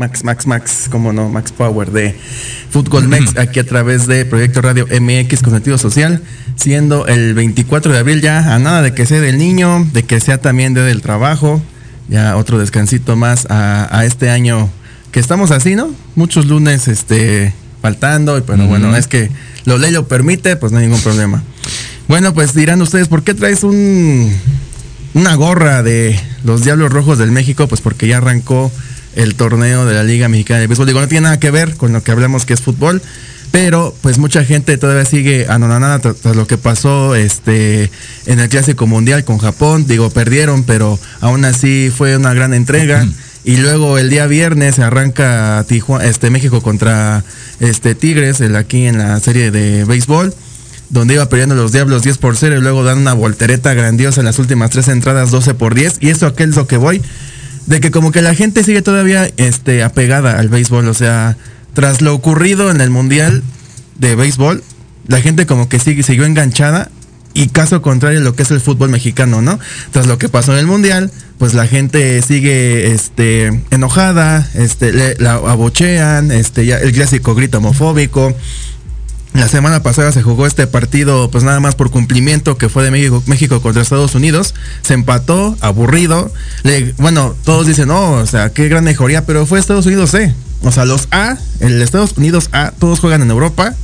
Max, Max, Max, cómo no, Max Power de Fútbol Mex, aquí a través de Proyecto Radio MX con sentido social, siendo el 24 de abril ya a nada de que sea del niño, de que sea también día del trabajo, ya otro descansito más a, a este año que estamos así, ¿no? Muchos lunes este faltando, y pero bueno, es que la ley lo permite, pues no hay ningún problema. Bueno, pues dirán ustedes, ¿por qué traes un una gorra de los Diablos Rojos del México? Pues porque ya arrancó el torneo de la Liga Mexicana de Béisbol. Digo, no tiene nada que ver con lo que hablamos que es fútbol, pero pues mucha gente todavía sigue anonadada tras, tras lo que pasó este en el Clásico Mundial con Japón. Digo, perdieron, pero aún así fue una gran entrega. Y luego el día viernes se arranca Tijuana, este México contra este Tigres, el aquí en la serie de béisbol donde iba perdiendo los Diablos 10 por 0 y luego dan una voltereta grandiosa en las últimas tres entradas 12 por 10. Y eso aquel es lo que voy, de que como que la gente sigue todavía este, apegada al béisbol. O sea, tras lo ocurrido en el Mundial de Béisbol, la gente como que sigue, siguió enganchada. Y caso contrario a lo que es el fútbol mexicano, ¿no? Tras lo que pasó en el Mundial, pues la gente sigue este, enojada, este, le- la abochean, este, ya, el clásico grito homofóbico. La semana pasada se jugó este partido, pues nada más por cumplimiento, que fue de México, México contra Estados Unidos. Se empató, aburrido. Bueno, todos dicen, no, o sea, qué gran mejoría, pero fue Estados Unidos C. O sea, los A, el Estados Unidos A, todos juegan en Europa.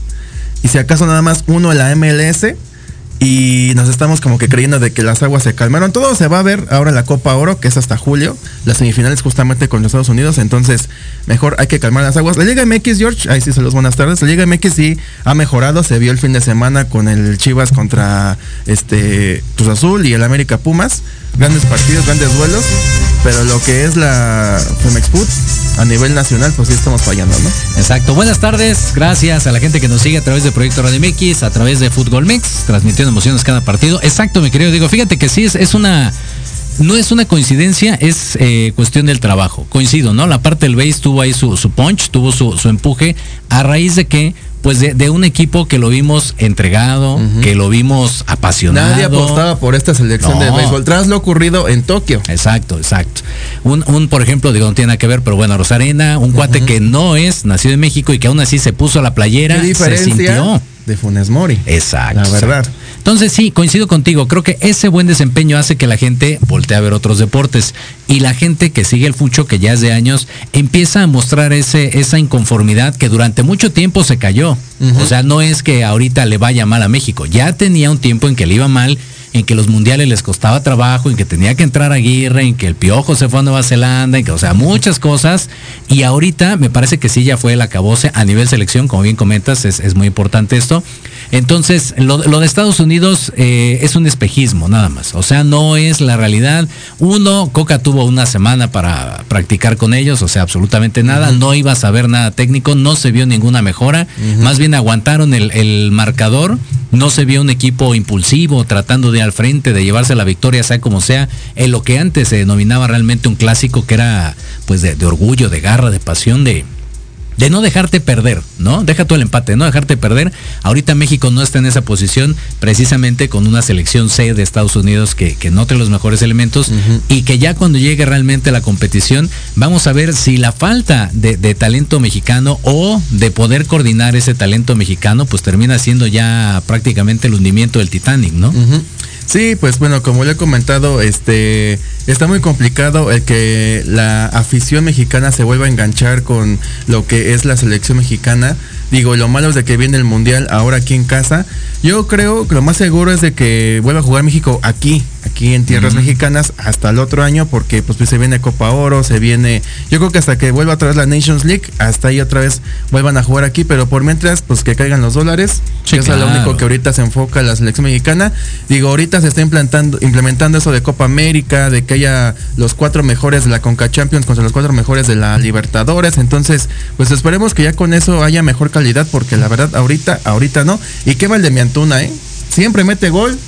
Y si acaso nada más uno en la MLS. Y nos estamos como que creyendo de que las aguas se calmaron. Todo se va a ver ahora en la Copa Oro, que es hasta julio. Las semifinales justamente con los Estados Unidos. Entonces, mejor hay que calmar las aguas. La Liga MX, George, ahí sí saludos, buenas tardes. La Liga MX sí ha mejorado. Se vio el fin de semana con el Chivas contra este Cruz Azul y el América Pumas. Grandes partidos, grandes duelos. Pero lo que es la Femex Food a nivel nacional, pues sí estamos fallando, ¿no? Exacto. Buenas tardes. Gracias a la gente que nos sigue a través de Proyecto Radio MX, a través de Fútbol Mix, transmitiendo emociones cada partido. Exacto, mi querido Digo. Fíjate que sí es, es una. No es una coincidencia, es eh, cuestión del trabajo. Coincido, ¿no? La parte del base tuvo ahí su, su punch, tuvo su, su empuje, a raíz de que, pues de, de un equipo que lo vimos entregado, que lo vimos apasionado. Nadie apostaba por esta selección de béisbol tras lo ocurrido en Tokio. Exacto, exacto. Un, un, por ejemplo, digo, no tiene nada que ver, pero bueno, Rosarena, un cuate que no es nacido en México y que aún así se puso la playera, ¿Qué se diferencia sintió. de Funes Mori? Exacto. La verdad. exacto. Entonces sí, coincido contigo. Creo que ese buen desempeño hace que la gente voltee a ver otros deportes y la gente que sigue el fucho, que ya es de años, empieza a mostrar ese esa inconformidad que durante mucho tiempo se cayó. O sea, no es que ahorita le vaya mal a México. Ya tenía un tiempo en que le iba mal en que los mundiales les costaba trabajo, en que tenía que entrar Aguirre, en que el Piojo se fue a Nueva Zelanda, en que, o sea, muchas cosas. Y ahorita me parece que sí ya fue el acabose a nivel selección, como bien comentas, es, es muy importante esto. Entonces, lo, lo de Estados Unidos eh, es un espejismo, nada más. O sea, no es la realidad. Uno, Coca tuvo una semana para practicar con ellos, o sea, absolutamente nada. No iba a saber nada técnico, no se vio ninguna mejora. Más bien aguantaron el, el marcador. No se vio un equipo impulsivo tratando de al frente, de llevarse la victoria, sea como sea, en lo que antes se denominaba realmente un clásico que era pues de, de orgullo, de garra, de pasión, de, de no dejarte perder, ¿no? Deja tú el empate, de no dejarte perder. Ahorita México no está en esa posición precisamente con una selección C de Estados Unidos que, que no trae los mejores elementos y que ya cuando llegue realmente la competición vamos a ver si la falta de, de talento mexicano o de poder coordinar ese talento mexicano pues termina siendo ya prácticamente el hundimiento del Titanic, ¿no? Sí, pues bueno, como le he comentado, este está muy complicado el que la afición mexicana se vuelva a enganchar con lo que es la selección mexicana. Digo, lo malo es de que viene el mundial ahora aquí en casa. Yo creo que lo más seguro es de que vuelva a jugar México aquí, aquí en tierras mexicanas hasta el otro año, porque pues, pues, se viene Copa Oro, se viene. Yo creo que hasta que vuelva otra vez la Nations League, hasta ahí otra vez vuelvan a jugar aquí, pero por mientras, pues que caigan los dólares, Sí, que es lo único que ahorita se enfoca la selección mexicana. Digo, ahorita se está implantando, implementando eso de Copa América, de que haya los cuatro mejores de la Conca Champions contra los cuatro mejores de la Libertadores. Entonces, pues esperemos que ya con eso haya mejor calidad, porque la verdad, ahorita, ahorita no. Y qué mal de mi Antuna, ¿eh? Siempre mete gol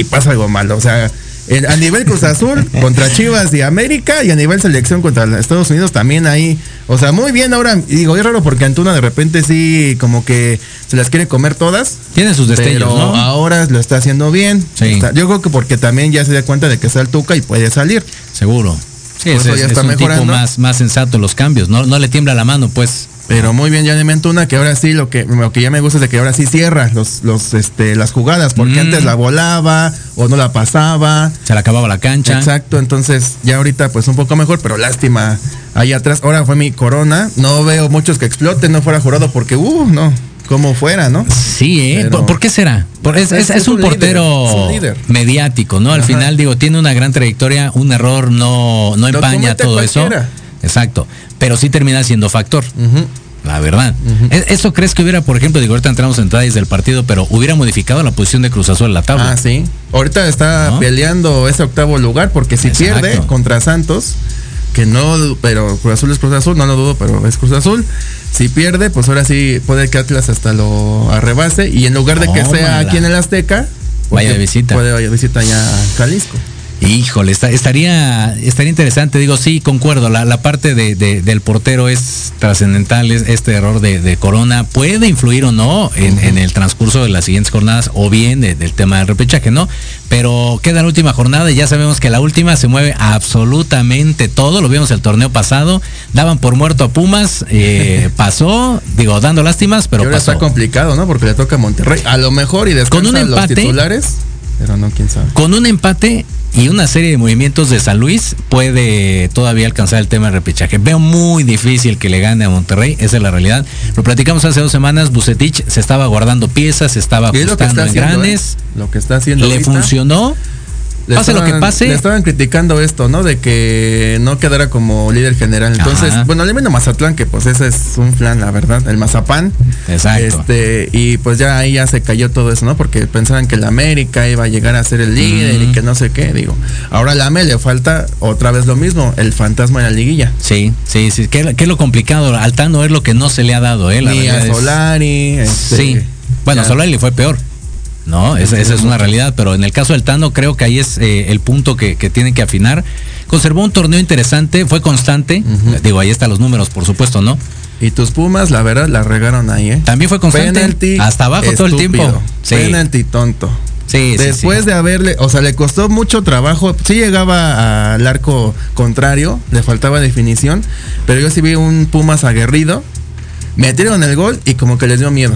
y pasa algo malo. O sea, en- a nivel Cruz Azul contra Chivas y América y a nivel selección contra Estados Unidos también ahí. O sea, muy bien ahora. Digo, es raro porque Antuna de repente sí como que se las quiere comer todas. Tiene sus destellos, Pero ¿no? ahora lo está haciendo bien. Sí. Está- yo creo que porque también ya se da cuenta de que está el Tuca y puede salir. Seguro. Sí, Por es, eso es- ya es está un tipo mejorando. más, más sensato en los cambios, no, no le tiembla la mano, pues. Pero muy bien, ya de Antuna, que ahora sí lo que, lo que ya me gusta es de que ahora sí cierra los, los, este, las jugadas, porque Mm. antes la volaba o no la pasaba. Se le acababa la cancha. Exacto, entonces ya ahorita pues un poco mejor, pero lástima ahí atrás. Ahora fue mi corona. No veo muchos que exploten, no fuera jurado porque, uh, no, como fuera, ¿no? Sí, ¿eh? Pero- ¿Por, por qué será? Por- es, es- Es- es es un portero un mediático, ¿no? Al Ajá. final, digo, tiene una gran trayectoria, un error no, no empaña todo eso. Exacto. Pero sí termina siendo factor. La verdad. ¿E- ¿Eso crees que hubiera, por ejemplo, digo, ahorita entramos en detalles del partido, pero hubiera modificado la posición de Cruz Azul en la tabla? Ah, sí. Ahorita está ¿No? peleando ese octavo lugar porque si Exacto. pierde contra Santos, que no, pero Cruz Azul es Cruz Azul, no lo dudo, pero es Cruz Azul. Si pierde, pues ahora sí puede que Atlas hasta lo arrebase y en lugar de que sea aquí en el Azteca, pues Vaya visita. Puede vaya visita ya a Jalisco. Híjole, está- estaría, estaría interesante. Digo, sí, concuerdo. La, la parte de, de- del portero es trascendental. es- Este error de, de Corona puede influir o no en, en el transcurso de las siguientes jornadas o bien de- del tema del repechaje, ¿no? Pero queda la última jornada y ya sabemos que la última se mueve absolutamente todo. Lo vimos el torneo pasado. Daban por muerto a Pumas. eh, pasó, digo, dando lástimas, pero Pero ahora pasó. está complicado, ¿no? Porque le toca a Monterrey. A lo mejor y descansa Con un los empate- titulares, pero no, quién sabe. Con un empate y una serie de movimientos de San Luis puede todavía alcanzar el tema del repechaje. Veo muy difícil que le gane a Monterrey, esa es la realidad. Lo platicamos hace dos semanas, Bucetich se estaba guardando piezas, se estaba Y es lo que ajustando está en haciendo. grandes, ¿eh? Lo que está haciendo. le ahorita. funcionó. Le Pase lo que pase. Le estaban criticando esto, ¿no? De que no quedara como líder general. Entonces, Ajá. bueno, le menos Mazatlán, que pues ese es un plan, la verdad, el Mazapán. Exacto. Este, y pues ya ahí ya se cayó todo eso, ¿no? Porque pensaban que la América iba a llegar a ser el líder y que no sé qué, digo. Ahora a la AME le falta otra vez lo mismo, el fantasma de la liguilla. Sí, sí, sí. ¿Qué, qué es lo complicado? Altano es lo que no se le ha dado, ¿eh? La Ni a es- Solari. este, Sí. Bueno, ya. Solari le fue peor. No, esa, esa es una realidad, pero en el caso del Tano creo que ahí es eh, el punto que, que tiene que afinar. Conservó un torneo interesante, fue constante. Ujú. Digo, ahí están los números, por supuesto, ¿no? Y tus Pumas, la verdad, la regaron ahí, ¿eh? También fue constante. Hasta abajo todo el tiempo. Sí. Penalti tonto. Sí, sí, Después sí. de haberle, o sea, le costó mucho trabajo. Sí llegaba al arco contrario, le faltaba definición, pero yo sí vi un Pumas aguerrido. Metieron el gol y como que les dio miedo.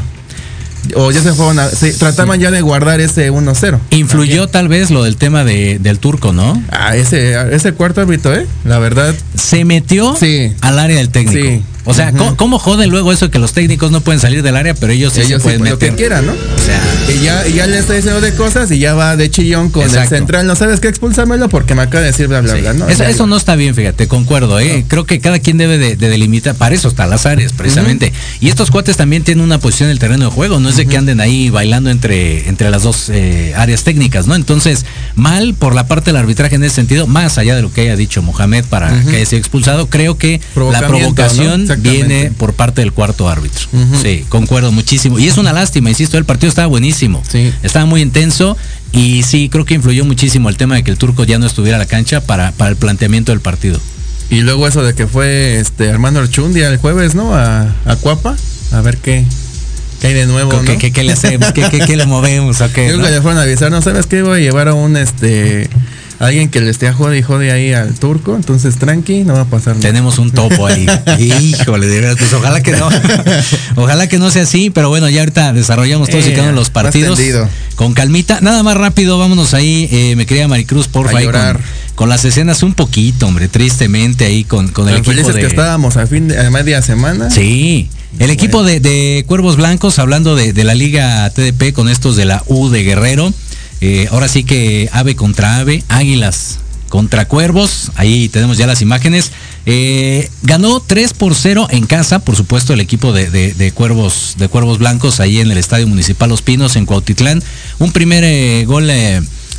O ya se fueron a, sí, trataban ya de guardar ese 1-0. Influyó tal vez lo del tema de, del turco, ¿no? Ah, ese, ese cuarto árbitro, ¿eh? La verdad, Se metió Sí. al área del técnico. Sí. O sea. ¿cómo, cómo jode luego eso que los técnicos no pueden salir del área, pero ellos sí ellos se sí, pueden lo que meter? quieran, ¿no? O sea, Y ya, y ya le está diciendo de cosas y ya va de chillón con Exacto. el central. No sabes qué, expúlsamelo porque me acaba de decir bla, bla, Sí. bla. ¿no? eso, eso no está bien, fíjate, concuerdo, ¿eh? Creo que cada quien debe de, de delimitar, para eso están las áreas, precisamente. Y estos cuates también tienen una posición en el terreno de juego, no es de que anden ahí bailando entre, entre las dos eh, áreas técnicas, ¿no? Entonces, mal por la parte del arbitraje en ese sentido, más allá de lo que haya dicho Mohamed para que haya sido expulsado, creo que la Provocamiento, ¿no? Viene por parte del cuarto árbitro. Ujú. Sí, concuerdo muchísimo. Y es una lástima, insisto, el partido estaba buenísimo. Sí. Estaba muy intenso y sí, creo que influyó muchísimo el tema de que el turco ya no estuviera a la cancha para, para el planteamiento del partido. Y luego eso de que fue este Armando Archundia el jueves, ¿no? A, a Cuapa. A ver qué, qué hay de nuevo, ¿no? ¿Qué, qué- le hacemos? ¿Qué, qué- le movemos? ¿O qué, Yo creo no? que le fueron a avisar, no sabes qué voy a llevar a un este alguien que le esté a jode y jode ahí al turco, entonces tranqui, no va a pasar nada. Tenemos un topo ahí. Híjole, de verdad, pues ojalá que no. Ojalá que no sea así, pero bueno, ya ahorita desarrollamos todos y Eh, cada uno de los partidos. Con calmita. Nada más rápido, vámonos ahí, eh, me quería Maricruz, porfa, A ahí con, las escenas un poquito, hombre, tristemente ahí con, con el equipo felices de. que estábamos a fin de a media semana. Sí. El equipo de, de Cuervos Blancos, hablando de, de la Liga TDP con estos de la U de Guerrero. Eh, ahora sí que ave contra ave, águilas contra cuervos. Ahí tenemos ya las imágenes. Eh, ganó 3 por 0 en casa, por supuesto, el equipo de, cuervos, de cuervos blancos ahí en el Estadio Municipal Los Pinos, en Cuautitlán. Un primer eh, gol.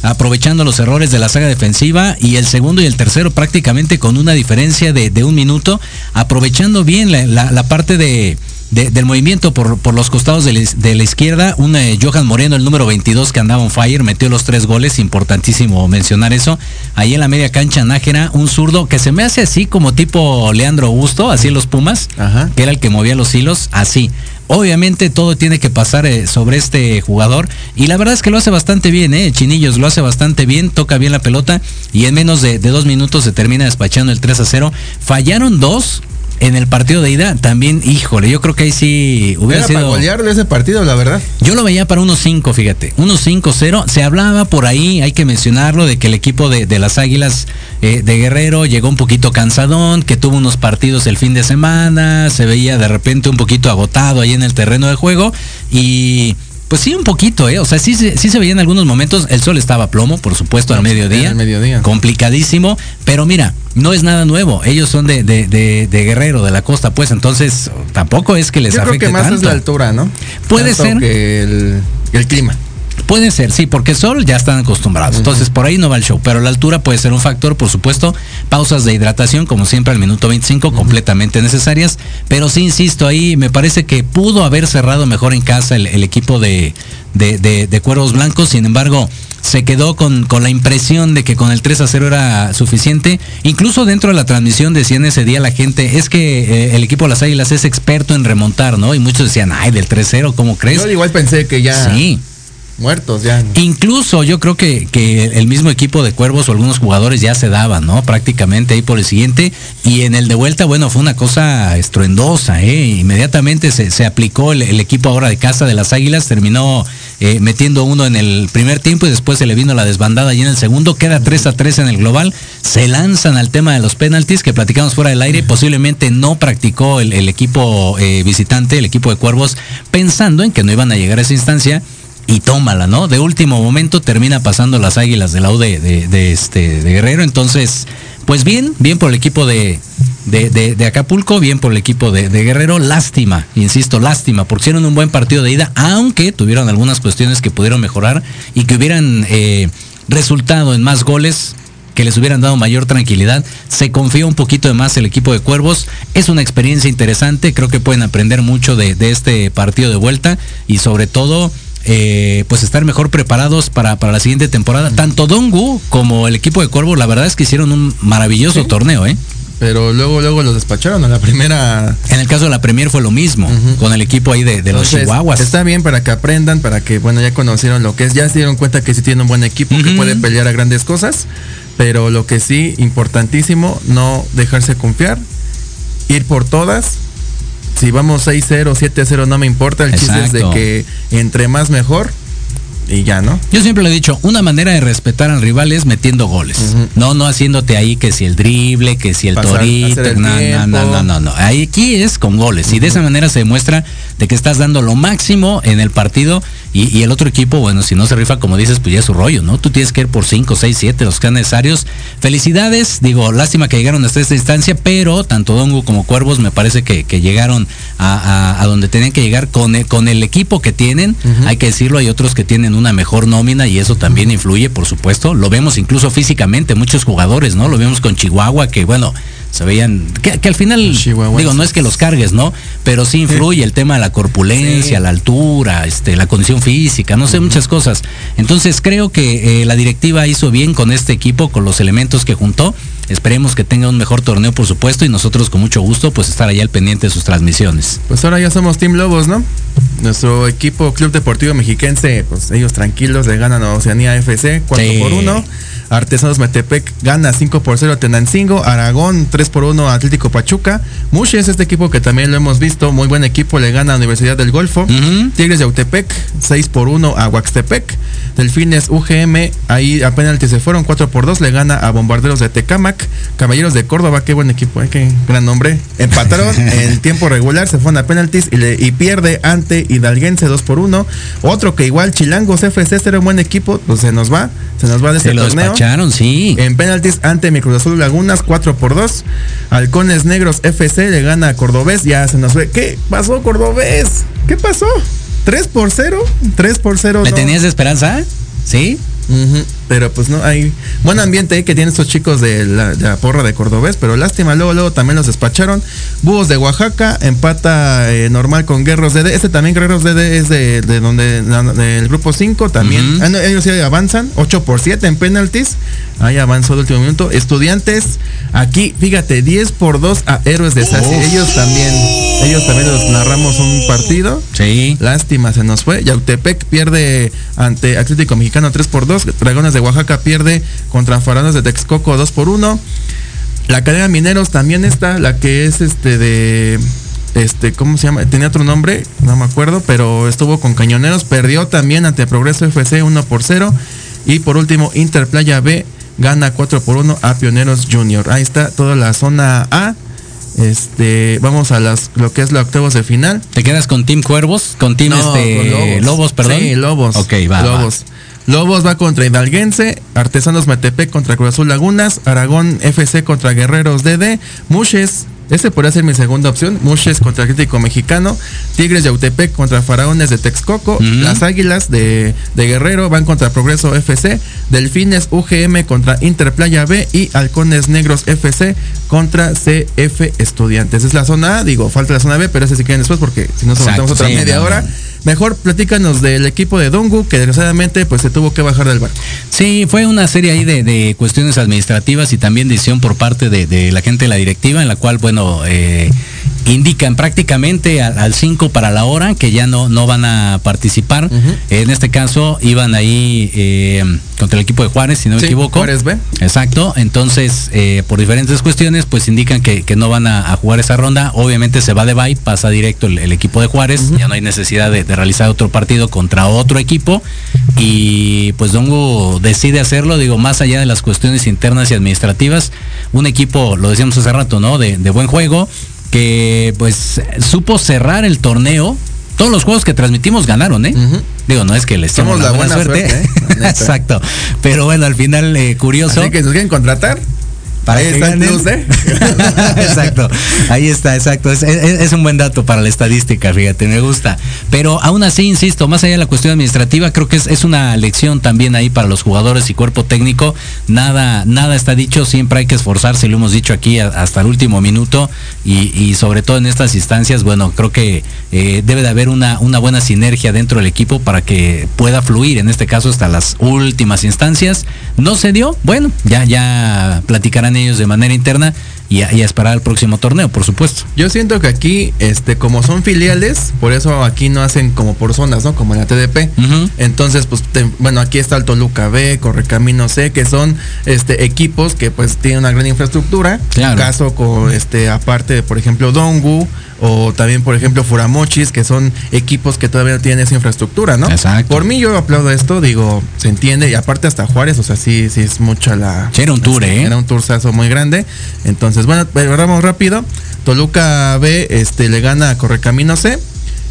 aprovechando los errores de la saga defensiva y el segundo y el tercero prácticamente con una diferencia de, un minuto, aprovechando bien la parte de, de- del movimiento por, por los costados de la, is- de la izquierda. Un eh, Johan Moreno, el número 22 que andaba on fire, metió los tres goles, importantísimo mencionar eso. Ahí en la media cancha Nájera, un zurdo que se me hace así como tipo Leandro Augusto, así en los Pumas, Ajá. que era el que movía los hilos, así. Obviamente todo tiene que pasar eh, sobre este jugador y la verdad es que lo hace bastante bien, ¿eh? Chinillos lo hace bastante bien, toca bien la pelota y en menos de, de dos minutos se termina despachando el 3 a 0. Fallaron dos en el partido de ida, también, híjole, yo creo que ahí sí hubiera Era para sido... golearle ese partido, la verdad. Yo lo veía para unos 5, fíjate. Unos 5-0. Se hablaba por ahí, hay que mencionarlo, de que el equipo de, de las Águilas eh, de Guerrero llegó un poquito cansadón, que tuvo unos partidos el fin de semana, se veía de repente un poquito agotado ahí en el terreno de juego. Y pues sí, un poquito, ¿eh? O sea, sí, se- sí se veía en algunos momentos. El sol estaba a plomo, por supuesto, al mediodía. Al mediodía. Complicadísimo. Pero mira, no es nada nuevo. Ellos son de, de, de- de Guerrero, de la costa, pues entonces tampoco es que les Yo creo afecte que más es tanto. la altura, ¿no? Puede Tanto ser. Que el, el clima. Puede ser, sí, porque sol ya están acostumbrados. Entonces, por ahí no va el show. Pero la altura puede ser un factor, por supuesto. Pausas de hidratación, como siempre, al minuto 25, completamente necesarias. Pero sí, insisto, ahí me parece que pudo haber cerrado mejor en casa el, el equipo de, de, de- de Cuervos Blancos. Sin embargo, se quedó con, con la impresión de que con el 3 a 0 era suficiente. Incluso dentro de la transmisión decían ese día la gente, es que eh, el equipo de las Águilas es experto en remontar, ¿no? Y muchos decían, ay, del 3-0, ¿cómo crees? Yo igual pensé que ya Sí. Muertos, ya. Incluso yo creo que, el mismo equipo de Cuervos o algunos jugadores ya se daban, ¿no? Prácticamente ahí por el siguiente. Y en el de vuelta, bueno, fue una cosa estruendosa, ¿eh? Inmediatamente se, aplicó el, equipo ahora de casa de las Águilas, terminó eh, metiendo uno en el primer tiempo y después se le vino la desbandada y en el segundo. Queda 3 a 3 en el global. Se lanzan al tema de los penaltis que platicamos fuera del aire. Posiblemente no practicó el, el equipo eh, visitante, el equipo de Cuervos, pensando en que no iban a llegar a esa instancia y tómala, ¿no? De último momento termina pasando las águilas de la U de, de- este, de Guerrero. Entonces, pues bien, bien por el equipo de, de, Acapulco, bien por el equipo de, Guerrero. Lástima, insisto, lástima, porque hicieron un buen partido de ida, aunque tuvieron algunas cuestiones que pudieron mejorar y que hubieran eh, resultado en más goles que les hubieran dado mayor tranquilidad. Se confía un poquito de más el equipo de Cuervos. Es una experiencia interesante. Creo que pueden aprender mucho de este partido de vuelta y sobre todo. Eh, pues estar mejor preparados para, para la siguiente temporada. Tanto Dongu como el equipo de Cuervos, la verdad es que hicieron un maravilloso Sí. torneo, ¿eh? Pero luego, luego los despacharon a la primera. En el caso de la Premier fue lo mismo, con el equipo ahí de, de los Chihuahuas. Está bien para que aprendan, para que, bueno, ya conocieron lo que es, ya se dieron cuenta que sí tiene un buen equipo, que puede pelear a grandes cosas, pero lo que sí, importantísimo, no dejarse confiar, ir por todas. Si vamos 6-0, 7-0, no me importa, el chiste es de que entre más mejor y ya, ¿no? Yo siempre lo he dicho, una manera de respetar al rival es metiendo goles. No, no haciéndote ahí que si el drible, que si el Pasar- torito, el no, no, no, no, no, no. Aquí es con goles. Y de esa manera se demuestra de que estás dando lo máximo en el partido y, y el otro equipo, bueno, si no se rifa, como dices, pues ya es su rollo, ¿no? Tú tienes que ir por 5, 6, 7, los que sean necesarios. Felicidades, digo, lástima que llegaron hasta esta instancia, pero tanto Dongu como Cuervos me parece que, que llegaron a, a- a donde tenían que llegar con el, con el equipo que tienen. Hay que decirlo, hay otros que tienen una mejor nómina y eso también influye, por supuesto. Lo vemos incluso físicamente, muchos jugadores, ¿no? Lo vemos con Chihuahua, que bueno, se veían, que, que al final, digo, no es que los cargues, ¿no? Pero sí influye el tema de la corpulencia, Sí. la altura, este, la condición física, no sé, muchas cosas. Entonces creo que eh, la directiva hizo bien con este equipo, con los elementos que juntó. Esperemos que tenga un mejor torneo, por supuesto, y nosotros con mucho gusto, pues estar allá al pendiente de sus transmisiones. Pues ahora ya somos Team Lobos, ¿no? Nuestro equipo Club Deportivo Mexiquense, pues ellos tranquilos le ganan a Oceanía FC 4 Sí. por 1. Artesanos Metepec gana 5 por 0 a Tenancingo. Aragón 3 por 1 a Atlético Pachuca. Mushes, este equipo que también lo hemos visto, muy buen equipo, le gana a Universidad del Golfo. Tigres de Autepec 6 por 1 a Huaxtepec. Delfines UGM, ahí a penalti se fueron 4 por 2, le gana a Bombarderos de Tecamac. Caballeros de Córdoba, qué buen equipo, eh, qué gran nombre. Empataron en tiempo regular, se fueron a penaltis y, le- y pierde ante Hidalguense 2 por 1. Otro que igual Chilangos FC, este era un buen equipo, pues se nos va, se nos va de este torneo. Despacharon, sí. En penaltis ante mi Cruz Azul Lagunas, 4 por 2. Halcones Negros FC le gana a Cordobés. Ya se nos ve. ¿Qué pasó, Cordobés? ¿Qué pasó? 3 por 0. 3 por 0. ¿Me no. tenías de esperanza? ¿Sí? Ujú, Pero pues no, hay buen ambiente ahí que tienen estos chicos de la, de la porra de Cordobés, pero lástima, luego, luego también los despacharon. Búhos de Oaxaca, empata eh, normal con Guerreros DD. Este también Guerreros DD es de, de donde, del grupo 5 también. Ah, no, ellos sí avanzan, 8 por 7 en penaltis. Ahí avanzó de último minuto. Estudiantes, aquí, fíjate, 10 por 2 a Héroes de Sasi. Ellos también, ellos también los narramos un partido. Sí. Lástima, se nos fue. Yautepec pierde ante Atlético Mexicano 3 por 2. Dragones de Oaxaca pierde contra Faranos de Texcoco 2 por 1. La cadena Mineros también está, la que es este de. Este, ¿cómo se llama? Tenía otro nombre, no me acuerdo, pero estuvo con Cañoneros, perdió también ante Progreso FC 1 por 0. Y por último, Interplaya B gana 4 por 1 a Pioneros Junior. Ahí está toda la zona A. Este, vamos a las lo que es la octavos de final. ¿Te quedas con Team Cuervos? ¿Con Team No, este, con Lobos. perdón? Sí, Lobos. Ok, va. va. Lobos. Va contra Hidalguense, Artesanos Metepec contra Cruz Azul Lagunas, Aragón FC contra Guerreros DD, Mushes, ese podría ser mi segunda opción, Mushes contra Atlético Mexicano, Tigres de Autepec contra Faraones de Texcoco, las Águilas de, de Guerrero van contra Progreso FC, Delfines UGM contra Interplaya B y Halcones Negros FC contra CF Estudiantes. Es la zona A, digo, falta la zona B, pero ese si quieren después porque si no, aguantamos otra sí, media no, hora. Mejor platícanos del equipo de Dongu, que desgraciadamente pues se tuvo que bajar del barco. Sí, fue una serie ahí de, de cuestiones administrativas y también decisión por parte de, de la gente de la directiva, en la cual, bueno, eh, indican prácticamente al 5 para la hora que ya no, no van a participar. En este caso, iban ahí eh, contra el equipo de Juárez, si no me equivoco. Juárez B. Exacto, entonces eh, por diferentes cuestiones pues indican que, que no van a, a jugar esa ronda, obviamente se va de bye, pasa directo el, el equipo de Juárez, ya no hay necesidad de, de realizar otro partido contra otro equipo y pues Dongo decide hacerlo, digo, más allá de las cuestiones internas y administrativas, un equipo, lo decíamos hace rato, ¿no? De, de buen juego, que pues supo cerrar el torneo. Todos los juegos que transmitimos ganaron, ¿eh? Ujú. Digo, no es que les Somos la buena suerte, ¿eh? Exacto. Pero bueno, al final, eh, curioso. Así que nos quieren contratar, Para ahí que está el plus, ¿eh? exacto, ahí está, exacto. Es, es- es un buen dato para la estadística, fíjate, me gusta. Pero aún así, insisto, más allá de la cuestión administrativa, creo que es, es una lección también ahí para los jugadores y cuerpo técnico. Nada, nada está dicho, siempre hay que esforzarse, lo hemos dicho aquí hasta el último minuto y, y sobre todo en estas instancias, bueno, creo que eh, debe de haber una, una buena sinergia dentro del equipo para que pueda fluir, en este caso hasta las últimas instancias. No se dio, bueno, ya, ya platicarán ellos de manera interna y a, y esperar el próximo torneo, por supuesto. Yo siento que aquí, este, como son filiales, por eso aquí no hacen como por zonas, ¿no? Como en la TDP. Entonces, pues, te- bueno, aquí está el Toluca B, Correcamino C, que son este equipos que pues tienen una gran infraestructura. Claro. Caso con este, aparte de, por ejemplo, Dongu, o también, por ejemplo, Furamochis, que son equipos que todavía no tienen esa infraestructura, ¿no? Exacto. Por mí yo aplaudo esto, digo, se entiende, y aparte hasta Juárez, o sea, sí, sí es mucha la. Sí, era un tour, ¿eh? Era un tourzazo muy grande. Entonces, bueno, pero vamos rápido. Toluca B este, le gana a Correcamino C.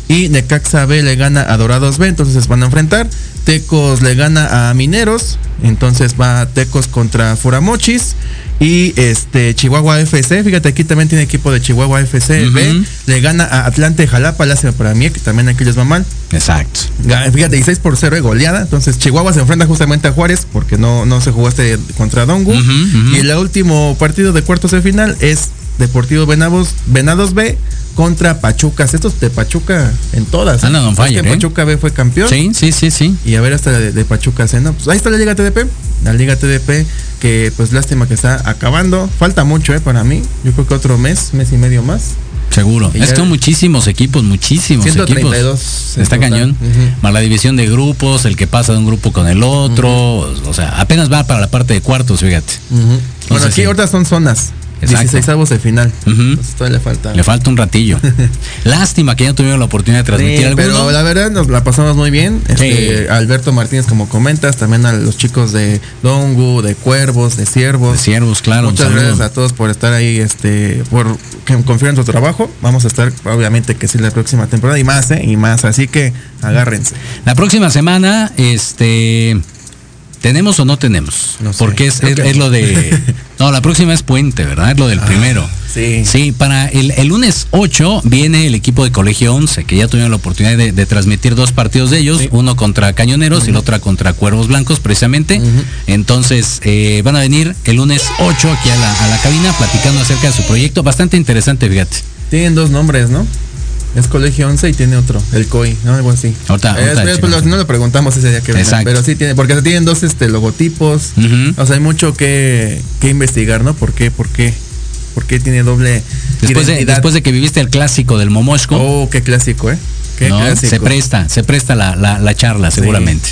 Y Necaxa B le gana a Dorados B. Entonces van a enfrentar. Tecos le gana a Mineros. Entonces va Tecos contra Furamochis. Y este Chihuahua FC, fíjate aquí también tiene equipo de Chihuahua FC B, Ujú. le gana a Atlante Jalapa, lástima para mí, que también aquí les va mal. Exacto. Fíjate, 16 por 0 de goleada. Entonces Chihuahua se enfrenta justamente a Juárez porque no, no se jugó este contra Dongu. Y el último partido de cuartos de final es Deportivo Venados, Venados B contra Pachucas. Estos de Pachuca en todas. Andan on ¿Sabes fire, que ¿eh? Pachuca B fue campeón. Sí, sí, sí, sí. Y a ver hasta de, de Pachuca C, ¿no? Pues ahí está la Liga TDP. La Liga TDP que pues lástima que está acabando. Falta mucho, ¿eh? Para mí. Yo creo que otro mes, mes y medio más. Seguro. Y Es que muchísimos equipos, muchísimos 132 equipos. Está total. cañón. Ujú. Más la división de grupos, el que pasa de un grupo con el otro. O sea, apenas va para la parte de cuartos, fíjate. Bueno, Entonces, aquí sí. ahorita son zonas. Exacto. 16 avos de final. Entonces todavía le falta. Le falta un ratillo. Lástima que ya tuvieron la oportunidad de transmitir Sí, alguno. pero la verdad nos la pasamos muy bien. Este, Sí. Alberto Martínez, como comentas, también a los chicos de Dongu, de Cuervos, de Ciervos. De Ciervos, claro, Muchas gracias a todos por estar ahí, este, por que confíen en su trabajo. Vamos a estar, obviamente, que sí, la próxima temporada y más, ¿eh? Y más. Así que agárrense. La próxima semana, este. ¿Tenemos o no tenemos? No sé. Porque es, lo de. No, la próxima es Puente, ¿verdad? Es lo del primero. sí. Sí, para el, el lunes 8 viene el equipo de Colegio 11, que ya tuvieron la oportunidad de, de transmitir dos partidos de ellos, uno contra Cañoneros y el otro contra Cuervos Blancos, precisamente. Entonces, eh, van a venir el lunes 8 aquí a la, a la cabina platicando acerca de su proyecto. Bastante interesante, fíjate. Tienen dos nombres, ¿no? Es Colegio 11 y tiene otro, el COI, ¿no? Algo así. Ahorita- Eh, después checamos. lo- no lo preguntamos ese día que venga, pero sí tiene, porque tienen dos este logotipos. O sea, hay mucho que, que investigar, ¿no? ¿Por qué? ¿Por qué? ¿Por qué tiene doble Después de, identidad? después de que viviste el clásico del Momosco, Oh, qué clásico, ¿eh? Qué ¿no? clásico. se presta, se presta la, la- la charla, Sí. seguramente.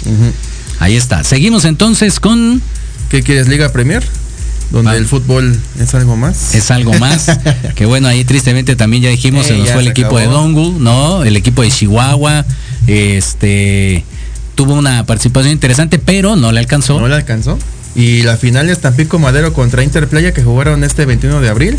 Ahí está. Seguimos entonces con ¿Qué quieres, Liga Premier? Donde el fútbol es algo más. es algo más. que bueno, ahí tristemente también ya dijimos, Eh, se nos ya fue el equipo de. Dongu, ¿no? El equipo de Chihuahua, este tuvo una participación interesante, pero no le alcanzó. No le alcanzó. Y la final es Tampico Madero contra Interplaya que jugaron este 21 de abril.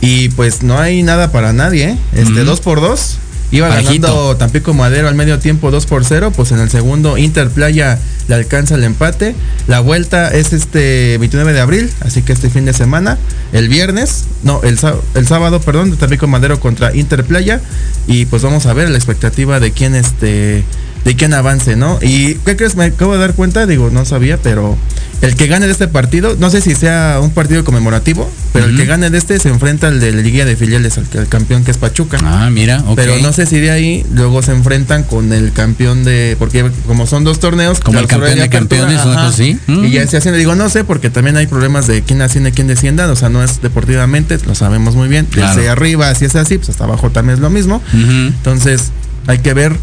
Y pues no hay nada para nadie, ¿eh? Este, Ujú. 2 por 2 Iba Parejito. ganando Tampico Madero al medio tiempo 2 por 0. Pues en el segundo Interplaya le alcanza el empate. La vuelta es este 29 de abril, así que este fin de semana. El viernes, no, el, el sábado, perdón, de Tampico Madero contra Interplaya. Y pues vamos a ver la expectativa de quién este de quién avance, ¿no? Y ¿qué crees? Me acabo de dar cuenta, digo, no sabía, pero el que gane de este partido, no sé si sea un partido conmemorativo, pero el que gane de este se enfrenta al de la Liga de Filiales, al, que- al campeón que es Pachuca. Ah, mira, ok. Pero no sé si de ahí luego se enfrentan con el campeón de. Porque como son dos torneos. Como el campeón de apertura, campeones, ajá, así. Y ya se hacen, digo, no sé, porque también hay problemas de quién asciende, quién descienda. O sea, no es deportivamente, lo sabemos muy bien. Claro. Desde arriba, si es así, pues hasta abajo también es lo mismo. Entonces, hay que ver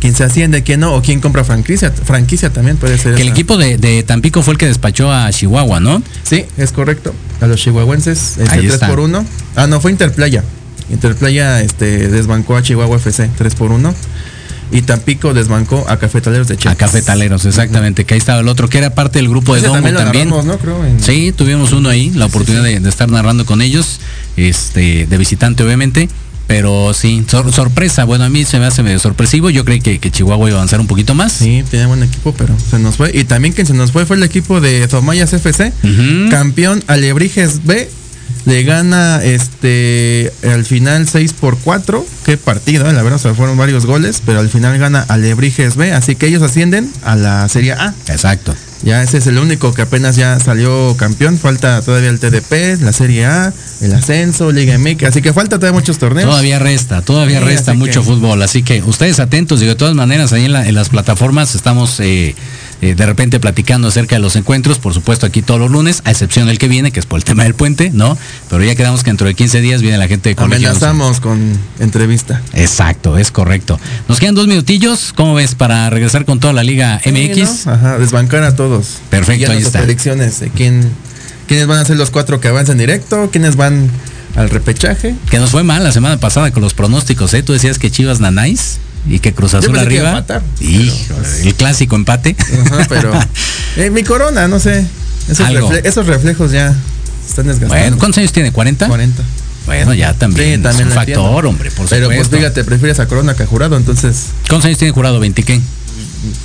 quién se asciende, quién no, o quién compra franquicia. Franquicia también puede ser. Que el equipo de, de Tampico fue el que despachó a Chihuahua, ¿no? Sí, es correcto. A los chihuahuenses, este, Ahí 3 está. por 1. Ah, no, fue Interplaya. Interplaya este, desbancó a Chihuahua FC 3 por 1. Y Tampico desbancó a Cafetaleros de Chiapas. A Cafetaleros, exactamente. Que ahí estaba el otro, que era parte del grupo de Ese Dongo también también. ¿no? Creo. en- Sí, tuvimos uno ahí, la oportunidad De, de estar narrando con ellos, este, de visitante obviamente, pero sí, sor- sorpresa, bueno, a mí se me hace medio sorpresivo, yo creí que, que Chihuahua iba a avanzar un poquito más. Sí, tenía buen equipo, pero se nos fue. Y también quien se nos fue fue el equipo de Zomayas FC. Ujú. Campeón Alebrijes B. Le gana este al final 6 por 4. Qué partido, eh, la verdad, o sea, fueron varios goles, pero al final gana Alebrijes B. Así que ellos ascienden a la Serie A. Exacto. Ya ese es el único que apenas ya salió campeón. Falta todavía el TDP, la Serie A, el ascenso, Liga MX. Así que falta todavía muchos torneos. Todavía resta, todavía Sí, resta mucho que- fútbol, así que ustedes atentos, digo, de todas maneras, ahí en, la- en las plataformas estamos eh, eh, de repente platicando acerca de los encuentros, por supuesto aquí todos los lunes, a excepción del que viene, que es por el tema del puente, ¿no? Pero ya quedamos que dentro de 15 días viene la gente de Colegio. Amenazamos con entrevista. Exacto, es correcto. Nos quedan dos minutillos, ¿cómo ves? Para regresar con toda la Liga MX. Sí, ¿no? Ajá, desbancar a todos. Perfecto, ya ahí está. predicciones de quién, quiénes van a ser los cuatro que avancen directo, quiénes van al repechaje. Que nos fue mal la semana pasada con los pronósticos, ¿eh? Tú decías que Chivas nanáis y que Cruz Azul arriba. pero, pues- el clásico empate. Ajá, pero eh, mi corona, no sé. Esos, Algo. refle- esos reflejos ya están desgastando. bueno, ¿cuántos años tiene? ¿40? 40. Bueno, ya también, Sí, también es un lo factor, entiendo. hombre, por Pero pues fíjate, prefieres a Corona que a Jurado, entonces ¿Cuántos años tiene jurado? ¿20 qué?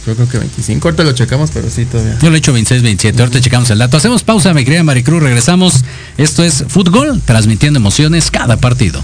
yo creo que 25. Ahorita lo checamos, pero sí todavía. Yo lo he hecho 26, 27. Ahorita checamos el dato. Hacemos pausa, mi querida Maricruz. Regresamos. Esto es Fútbol, transmitiendo emociones cada partido.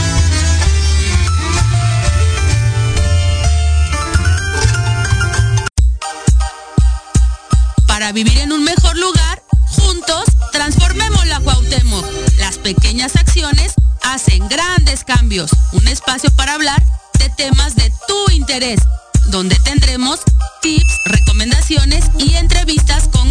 acciones hacen grandes cambios. Un espacio para hablar de temas de tu interés, donde tendremos tips, recomendaciones y entrevistas con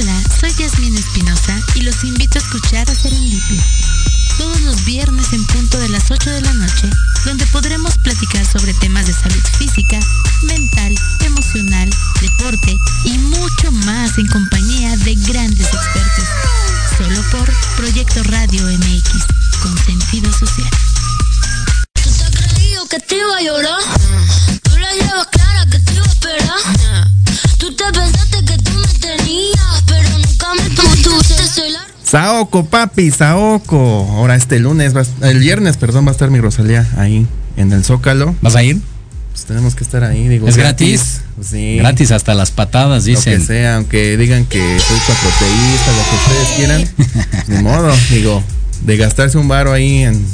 Hola, soy Yasmin Espinosa y los invito a escuchar Serendipia. Todos los viernes en punto de las 8 de la noche, donde podremos platicar sobre temas de salud física, mental, emocional, deporte y mucho más en compañía de grandes expertos. Solo por Proyecto Radio MX, con sentido social. ¿Tú te que te iba a llorar? Tú la llevas clara que te iba a esperar. Tú te pensaste que tú me tenías, pero nunca me tuviste. Soy la Saoco, papi, Saoco. Ahora este lunes, va a- el viernes, perdón, va a estar mi Rosalía ahí en el Zócalo. ¿Vas a ir? Pues tenemos que estar ahí, digo. ¿Es gratis? Sí. Gratis hasta las patadas, Lo que dicen. sea, aunque digan que soy cuatroteísta, lo que ustedes quieran. pues ni modo, digo, de gastarse un varo ahí en,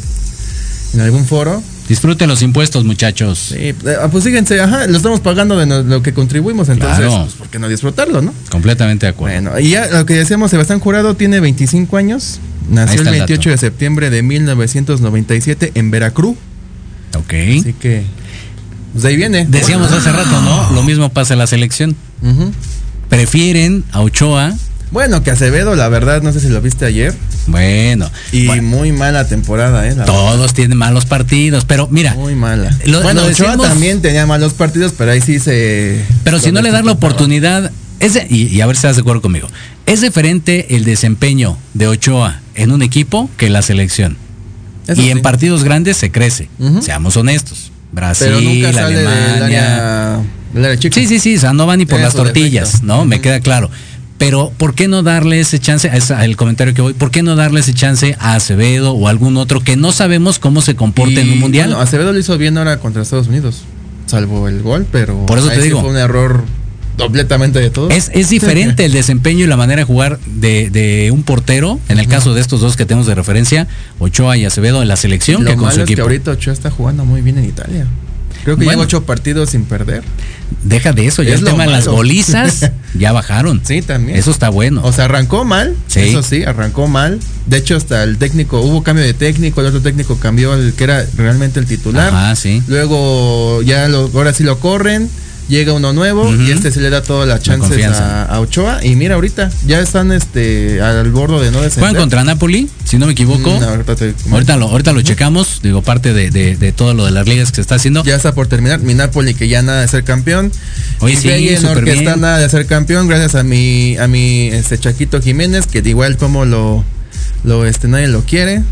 en algún foro. Disfruten los impuestos, muchachos. Sí, eh, pues síguense, ajá, lo estamos pagando de lo que contribuimos, entonces, Claro. pues, ¿por qué no disfrutarlo, no? Completamente de acuerdo. Bueno, y ya lo que decíamos, Sebastián Jurado tiene 25 años, nació el el 28 de septiembre de 1997 en Veracruz, ok. así que, pues de ahí viene. Decíamos hace rato, ¿no? Lo mismo pasa en la selección. Prefieren a Ochoa. Bueno, que Acevedo, la verdad, no sé si lo viste ayer, Bueno, y bueno, muy mala temporada, ¿eh? La todos tienen malos partidos, pero mira, Muy mala. Lo- bueno, lo Ochoa también tenía malos partidos, pero ahí sí se. pero si no le das la oportunidad y, y a ver si estás de acuerdo conmigo, es diferente el desempeño de Ochoa en un equipo que la selección. y en partidos grandes se crece, seamos honestos. Brasil, Pero nunca sale del Alemania. área, del área chica. Sí, sí, sí, o sea, no va ni por las tortillas. ¿no? Me queda claro. Pero, ¿por qué no darle ese chance? Es el comentario que voy. ¿Por qué no darle ese chance a Acevedo o a algún otro que no sabemos cómo se comporta en un mundial? bueno, Acevedo lo hizo bien ahora contra Estados Unidos, salvo el gol, pero. Por eso te digo. Fue un error completamente de todo. Es, es diferente el desempeño y la manera de jugar de, de un portero, en el caso de estos dos que tenemos de referencia, Ochoa y Acevedo en la selección, Lo que con malo su es que equipo. ahorita Ochoa está jugando muy bien en Italia. Creo que Bueno. lleva ocho partidos sin perder. Deja de eso, ya Es el tema de las malo. golizas ya bajaron. Sí, también. Eso está bueno. O sea, arrancó mal. Sí. Eso sí, arrancó mal. De hecho, hasta el técnico, hubo cambio de técnico, el otro técnico cambió al que era realmente el titular. Ajá, sí. Luego ya lo, ahora sí lo corren, llega uno nuevo y este se le da todas las chances a, a Ochoa. Y mira, ahorita ya están este al bordo de no descender. Juegan contra Napoli, si no me equivoco. Mm, ahorita te- Ahorita lo, ahorita lo checamos, digo, parte de, de- de todo lo de las ligas que se está haciendo. Ya está por terminar. Mi Napoli que ya nada de ser campeón. Oye, Y sí, que está nada de ser campeón gracias a mi a mi este Chaquito Jiménez que de igual como lo lo este nadie lo quiere.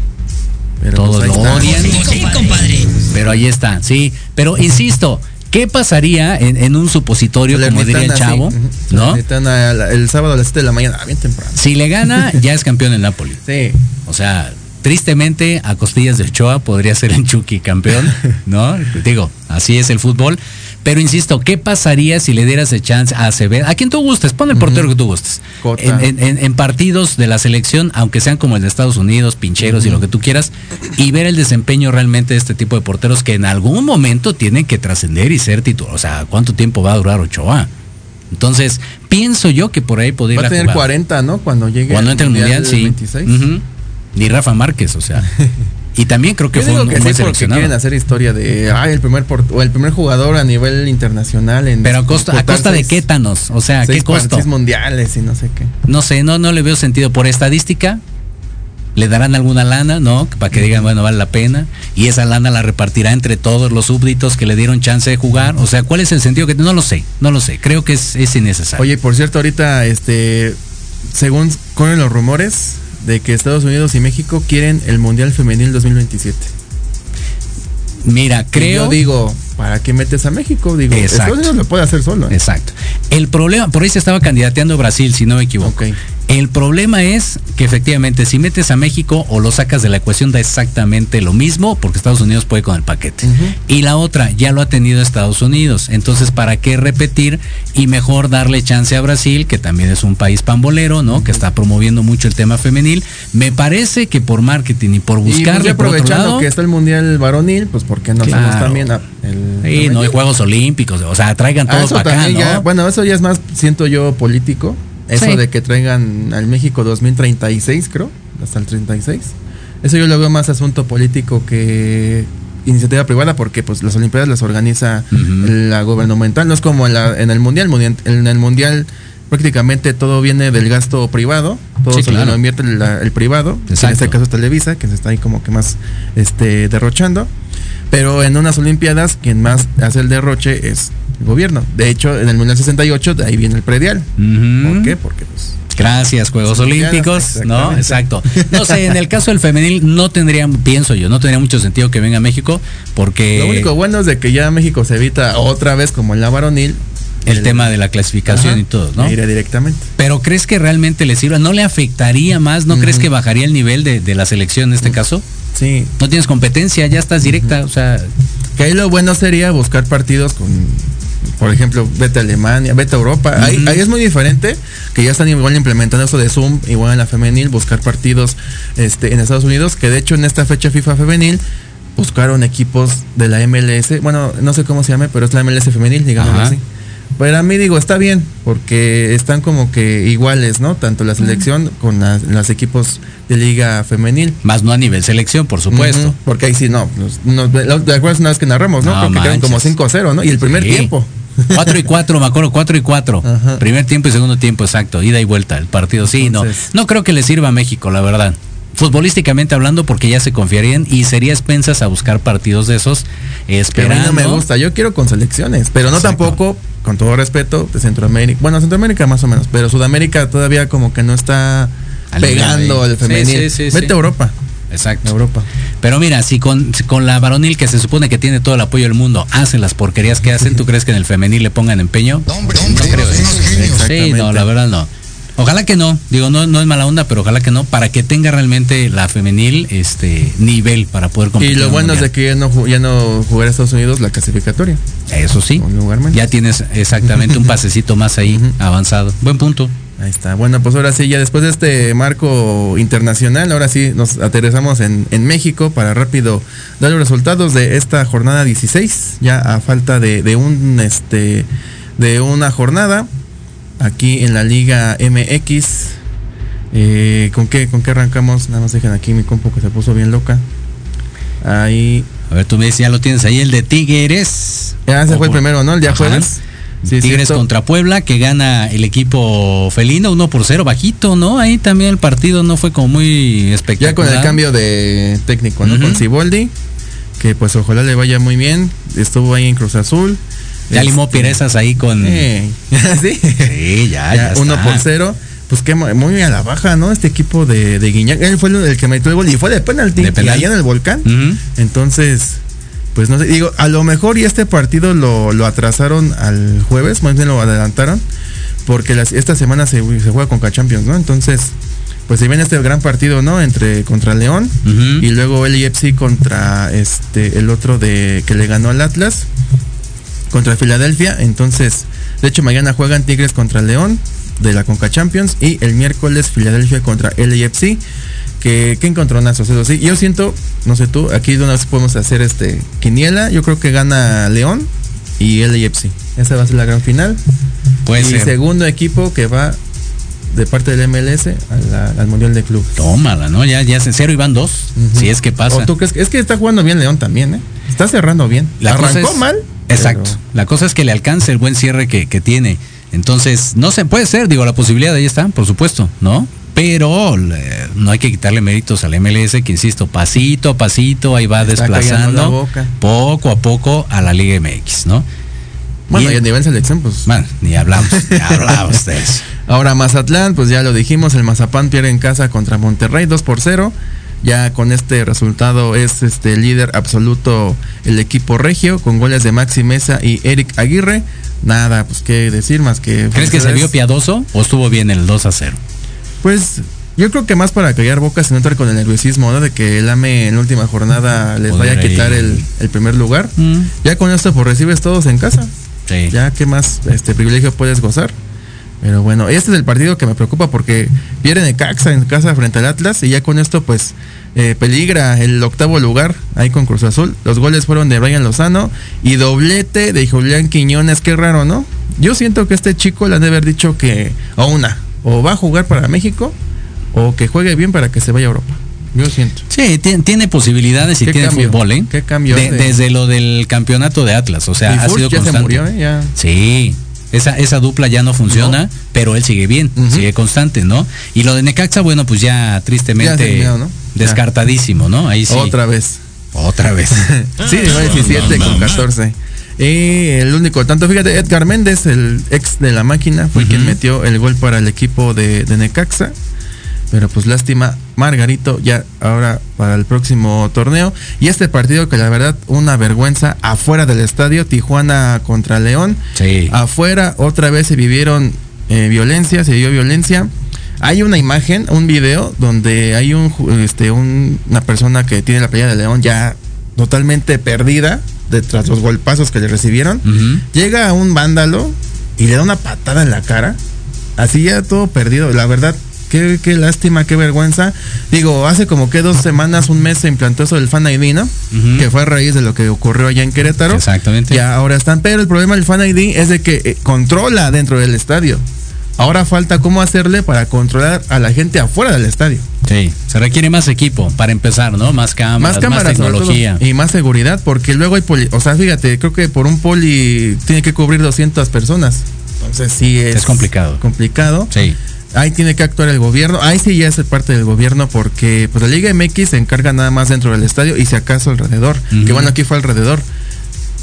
Pero Todos pues, ahí lo está. odian. Pero ahí está, sí. Pero insisto, ¿qué pasaría en, en un supositorio, como diría el chavo? ¿No? La- el sábado a las 7 de la mañana, ah, bien temprano. Si le gana, ya es campeón en Napoli. Sí. O sea, tristemente, a costillas de Ochoa podría ser el Chucky campeón, ¿no? Digo, así es el fútbol. Pero insisto, ¿qué pasaría si le dieras el chance a Acevedo? A quien tú gustes, pon el portero que tú gustes. En, en- partidos de la selección, aunque sean como el de Estados Unidos, pincheros y lo que tú quieras, y ver el desempeño realmente de este tipo de porteros que en algún momento tienen que trascender y ser titular. O sea, ¿cuánto tiempo va a durar Ochoa? Entonces, pienso yo que por ahí podría Va a tener jugar. 40, ¿no? Cuando llegue Cuando entre el mundial, sí. 26. Ujú. Ni Rafa Márquez, o sea. Y también creo que Yo fue digo un, que un buen sí seleccionado. quieren hacer historia de ay, el primer port- o el primer jugador a nivel internacional en Pero a costa, a costa de qué tanos, o sea, seis ¿qué costo? mundiales y no sé qué. No sé, no, no le veo sentido. Por estadística, le darán alguna lana, ¿no? Para que digan, bueno, vale la pena. Y esa lana la repartirá entre todos los súbditos que le dieron chance de jugar. O sea, ¿cuál es el sentido que no lo sé? No lo sé. Creo que es, es innecesario. Oye, por cierto, ahorita, este, según corren los rumores de que Estados Unidos y México quieren el Mundial Femenil 2027. Mira, Y creo. yo digo, ¿para qué metes a México? Digo, Exacto. Estados Unidos lo puede hacer solo. ¿eh? Exacto. El problema, por ahí se estaba candidateando Brasil, si no me equivoco. El problema es que efectivamente si metes a México o lo sacas de la ecuación da exactamente lo mismo porque Estados Unidos puede con el paquete. Y la otra ya lo ha tenido Estados Unidos. Entonces, ¿para qué repetir? Y mejor darle chance a Brasil, que también es un país pambolero, ¿no? Que está promoviendo mucho el tema femenil. Me parece que por marketing y por Y buscarle por otro aprovechando lado, que está el Mundial varonil, pues ¿por qué no Claro. hacemos también a- el Sí, no hay Juegos Olímpicos, o sea, traigan Ah, todo para acá, también ¿no? ya- bueno, eso ya es más, siento yo, político. Eso Sí. de que traigan al México 2036, creo, hasta el 36. Eso yo lo veo más asunto político que iniciativa privada porque pues las Olimpiadas las organiza la gubernamental, no es como en, la- en el Mundial, Mundial- en el Mundial prácticamente todo viene del gasto privado, todo Sí, se claro. lo invierte el, el privado, en este caso es Televisa, que se está ahí como que más este derrochando. Pero en unas Olimpiadas, quien más hace el derroche es el gobierno. De hecho, en el Mundial 68, de ahí viene el predial. ¿Por qué? Porque pues. Gracias, Juegos Olímpicos, ¿no? Exacto. No sé, en el caso del femenil no tendría, pienso yo, no tendría mucho sentido que venga a México porque Lo único bueno es de que ya México se evita otra vez como en la varonil. el, tema de la clasificación Ajá, y todo, ¿no? Iré directamente. Pero ¿crees que realmente le sirva? ¿No le afectaría más? ¿No crees que bajaría el nivel de, de la selección en este caso? Sí. No tienes competencia, ya estás directa, o sea, Que ahí lo bueno sería buscar partidos con, por ejemplo, vete a Alemania, vete a Europa. ahí, es muy diferente, que ya están igual implementando eso de Zoom, igual en la femenil, buscar partidos este, en Estados Unidos, que de hecho en esta fecha FIFA femenil buscaron equipos de la MLS, bueno, no sé cómo se llame, pero es la MLS femenil, digamos Ajá. así. Pero a mí digo, está bien, porque están como que iguales, ¿no? Tanto la selección con las, las equipos de liga femenil. más no a nivel selección, por supuesto. Porque ahí sí, no. pues, no ¿De acuerdo una vez que narramos, no? No Creo que quedan como manches. 5-0, ¿no? Y el primer Sí. tiempo. 4 y 4, me acuerdo, 4 y 4. Ajá. Primer tiempo y segundo tiempo, exacto. Ida y vuelta el partido. Sí, Entonces- no. No creo que le sirva a México, la verdad. Futbolísticamente hablando, porque ya se confiarían y sería expensas a buscar partidos de esos, Que a mí esperando. no me gusta. Yo quiero con selecciones, pero no Exacto. tampoco, con todo respeto, de Centroamérica. Bueno, Centroamérica más o menos, pero Sudamérica todavía como que no está Al pegando Sí, femenil. sí, sí, sí. Vete a Europa. Exacto. Europa. Pero mira, si con, si con la varonil que se supone que tiene todo el apoyo del mundo hacen las porquerías que hacen, ¿tú crees que en el femenil le pongan empeño? no creo. ¿eh? Sí, no, la verdad no. Ojalá que no, digo, no, no es mala onda, pero ojalá que no, para que tenga realmente la femenil este nivel para poder Y competir. lo en el bueno es de que ya no, ya no jugará Estados Unidos la clasificatoria. Eso sí, ya tienes exactamente un pasecito más ahí avanzado. Buen punto. Ahí está. Bueno, pues ahora sí, ya después de este marco internacional, ahora sí nos aterrizamos en, en México para rápido dar los resultados de esta jornada 16, ya a falta de, de un este de una jornada aquí en la Liga MX. Eh, ¿con qué con qué arrancamos? Nada más dejen aquí mi compu que se puso bien loca. Ahí A ver, tú me dices, ya lo tienes ahí, el de Tigres. ya se fue el primero, ¿no? El día jueves. Sí, Tigres cierto. contra Puebla, que gana el equipo felino 1 por 0, bajito, ¿no? Ahí también el partido no fue como muy espectacular. Ya con el cambio de técnico, ¿no? Con Ciboldi, que pues ojalá le vaya muy bien. Estuvo ahí en Cruz Azul. Ya limó Este, Pirezas ahí con. ¿Sí? Sí, ya, ya. Ya, uno está. por cero. Pues que mu- muy a la baja, ¿no? Este equipo de, de Guiñac. Él fue el, que metió el gol y fue de penalti. De y penal. allá en el volcán. Entonces, pues no sé. Digo, a lo mejor y este partido lo, lo atrasaron al jueves, más bien lo adelantaron. Porque las- esta semana se, se juega con Champions, ¿no? Entonces, pues se viene este gran partido, ¿no? Entre contra León y luego el IFC contra este el otro de que le ganó al Atlas contra Filadelfia. Entonces, de hecho mañana juegan Tigres contra León de la Conca Champions y el miércoles Filadelfia contra LAFC. Que, que encontronazos, eso sí. Yo siento, no sé tú, aquí de una vez podemos hacer este quiniela. Yo creo que gana León y LAFC. Esa va a ser la gran final. Puede y ser. segundo equipo que va de parte del MLS la- al Mundial de Club. Tómala, ¿no? Ya, ya es en cero y van dos. Si es que pasa. ¿O tú crees que- es que está jugando bien León también, ¿eh? Está cerrando bien. La Arrancó es- mal. Exacto. La cosa es que le alcance el buen cierre que, que tiene. Entonces, no se puede ser, digo, la posibilidad ahí está, por supuesto, ¿no? Pero no hay que quitarle méritos al MLS, que insisto, pasito a pasito, ahí va Está desplazando poco a poco a la Liga MX, ¿no? Bueno, Y- y a nivel selección, pues. Bueno, ni hablamos, ni hablamos de eso. Ahora Mazatlán, pues ya lo dijimos, el Mazapán pierde en casa contra Monterrey 2 por 0. Ya con este resultado es este líder absoluto el equipo regio con goles de Maxi Mesa y Eric Aguirre. Nada, pues qué decir más que ¿Crees que se vio piadoso o estuvo bien el 2 a 0? Pues yo creo que más para callar bocas y no entrar con el nerviosismo, ¿no? De que el AME en la última jornada les vaya a quitar el, el primer lugar. Mm. Ya con esto pues recibes todos en casa. Sí. Ya qué más este privilegio puedes gozar. Pero bueno, este es el partido que me preocupa porque pierden el Caxa en casa frente al Atlas y ya con esto pues eh, peligra el octavo lugar ahí con Cruz Azul. Los goles fueron de Brian Lozano y doblete de Julián Quiñones, qué raro, ¿no? Yo siento que este chico le han de haber dicho que a una, o va a jugar para México o que juegue bien para que se vaya a Europa. Yo siento. Sí, tiene, tiene posibilidades y ¿Qué tiene cambio? fútbol, ¿eh? ¿Qué cambio De- de- desde lo del campeonato de Atlas, o sea, ha sido ya se constante. murió, ¿eh? Ya. Sí, esa, esa dupla ya no funciona, pero él sigue bien, sigue constante, ¿no? Y lo de Necaxa, bueno, pues ya tristemente descartadísimo, ¿no? Ahí sí. Otra vez. Otra vez. Sí, llegó a 17 con 14. Y el único tanto, fíjate, Edgar Méndez, el ex de la máquina, fue quien metió el gol para el equipo de, de Necaxa. Pero pues lástima, Margarito ya ahora para el próximo torneo. Y este partido que la verdad una vergüenza afuera del estadio, Tijuana contra León. Sí. Afuera otra vez se vivieron eh, violencia, se vivió violencia. Hay una imagen, un video donde hay un, este, un- una persona que tiene la playa de León ya totalmente perdida de tras los golpazos que le recibieron. Ujú. Llega a un vándalo y le da una patada en la cara. Así ya todo perdido. La verdad, qué, qué lástima, qué vergüenza. Digo, hace como que dos semanas, un mes se implantó eso del Fan ID, ¿no? Que fue a raíz de lo que ocurrió allá en Querétaro. Exactamente. Ya ahora están. Pero el problema del Fan ID es de que eh, controla dentro del estadio. Ahora falta cómo hacerle para controlar a la gente afuera del estadio. Sí, se requiere más equipo para empezar, ¿no? Más cámaras, Más cámaras tecnología. todo, y más seguridad, porque luego hay poli, o sea, fíjate, creo que por un poli tiene que cubrir 200 personas. Entonces sí es, Es complicado. complicado. Sí. Ahí tiene que actuar el gobierno. Ahí sí ya es parte del gobierno porque pues la Liga MX se encarga nada más dentro del estadio y si acaso alrededor. Que bueno, aquí fue alrededor.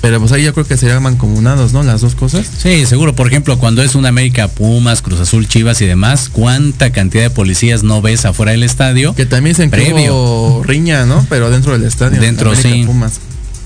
Pero pues ahí yo creo que serían mancomunados, ¿no? Las dos cosas. Sí, seguro. Por ejemplo, cuando es una América Pumas, Cruz Azul, Chivas y demás, ¿cuánta cantidad de policías no ves afuera del estadio? Que también se encargó riña, ¿no? Pero dentro del estadio. Dentro, América, sí. Pumas.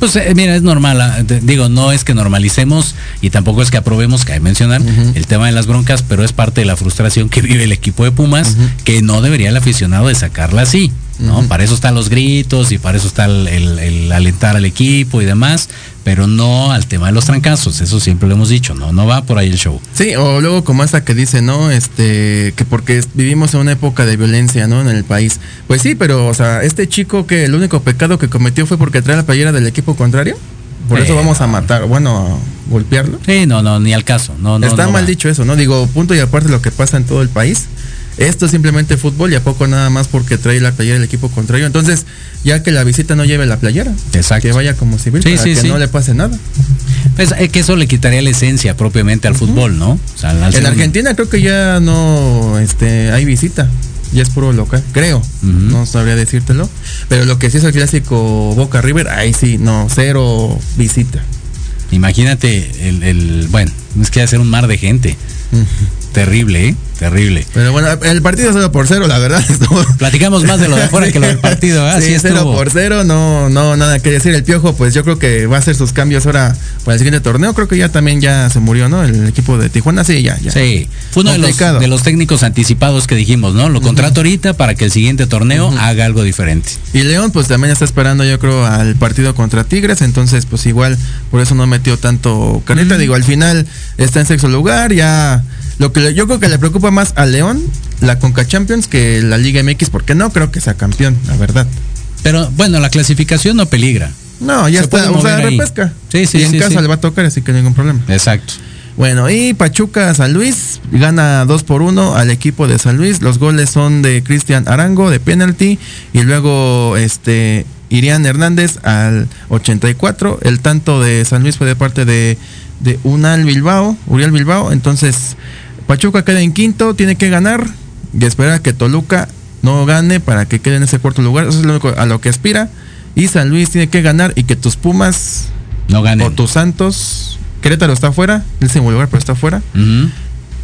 Pues eh, mira, es normal. ah, digo, no es que normalicemos y tampoco es que aprobemos, cabe mencionar, el tema de las broncas, pero es parte de la frustración que vive el equipo de Pumas, que no debería el aficionado de sacarla así. ¿No? Para eso están los gritos y para eso está el, el- el alentar al equipo y demás, pero no al tema de los trancazos. Eso siempre lo hemos dicho, no, no va por ahí el show. Sí, o luego como esa que dice, ¿no? Este, que porque vivimos en una época de violencia, ¿no? En el país. Pues sí, pero, o sea, este chico que el único pecado que cometió fue porque trae la playera del equipo contrario. Por eso vamos a matar, bueno, a golpearlo. Sí, no, no, ni al caso. No, no, Está no mal va. dicho eso, ¿no? Digo, punto y aparte lo que pasa en todo el país. Esto es simplemente fútbol y a poco nada más porque trae la playera del equipo contrario. Entonces, ya que la visita no lleve la playera, Exacto. que vaya como civil Sí, para sí, que sí. no le pase nada. Pues, eh, que eso le quitaría la esencia propiamente al fútbol, ¿no? O sea, al En Argentina creo que ya no este, hay visita. Ya es puro local, creo. No sabría decírtelo. Pero lo que sí es el clásico Boca River, ahí sí, no, cero visita. Imagínate el, el- bueno, es que hacer un mar de gente. Terrible, ¿eh? Terrible. Pero bueno, el partido es 0 por 0, la verdad. estuvo- Platicamos más de lo de afuera que lo del partido, ¿eh? Sí, 0 estuvo. por 0, no, no, nada que decir. El Piojo, pues yo creo que va a hacer sus cambios ahora para el siguiente torneo. Creo que ya también ya se murió, ¿no? El equipo de Tijuana, sí, ya, ya. Sí, fue uno de los, de los técnicos anticipados que dijimos, ¿no? Lo contrato ahorita para que el siguiente torneo haga algo diferente. Y León pues también está esperando yo creo al partido contra Tigres, entonces pues igual por eso no metió tanto carnita, digo, al final está en sexto lugar, ya lo que le- yo creo que le preocupa más a León la Conca Champions que la Liga MX porque no creo que sea campeón, la verdad. Pero bueno, la clasificación no peligra. No, ya Se está, o sea, repesca. Sí, sí, y en sí, casa sí. le va a tocar, así que ningún problema. Exacto. Bueno, y Pachuca San Luis gana 2 por 1 al equipo de San Luis. Los goles son de Cristian Arango de penalti y luego este Irián Hernández al 84. El tanto de San Luis fue de parte de, de Unal Bilbao, Uriel Bilbao. Entonces, Pachuca queda en quinto, tiene que ganar y esperar a que Toluca no gane para que quede en ese cuarto lugar. Eso es lo único a lo que aspira. Y San Luis tiene que ganar y que tus Pumas No ganen. o tus Santos. Querétaro está afuera, el último lugar, pero está afuera.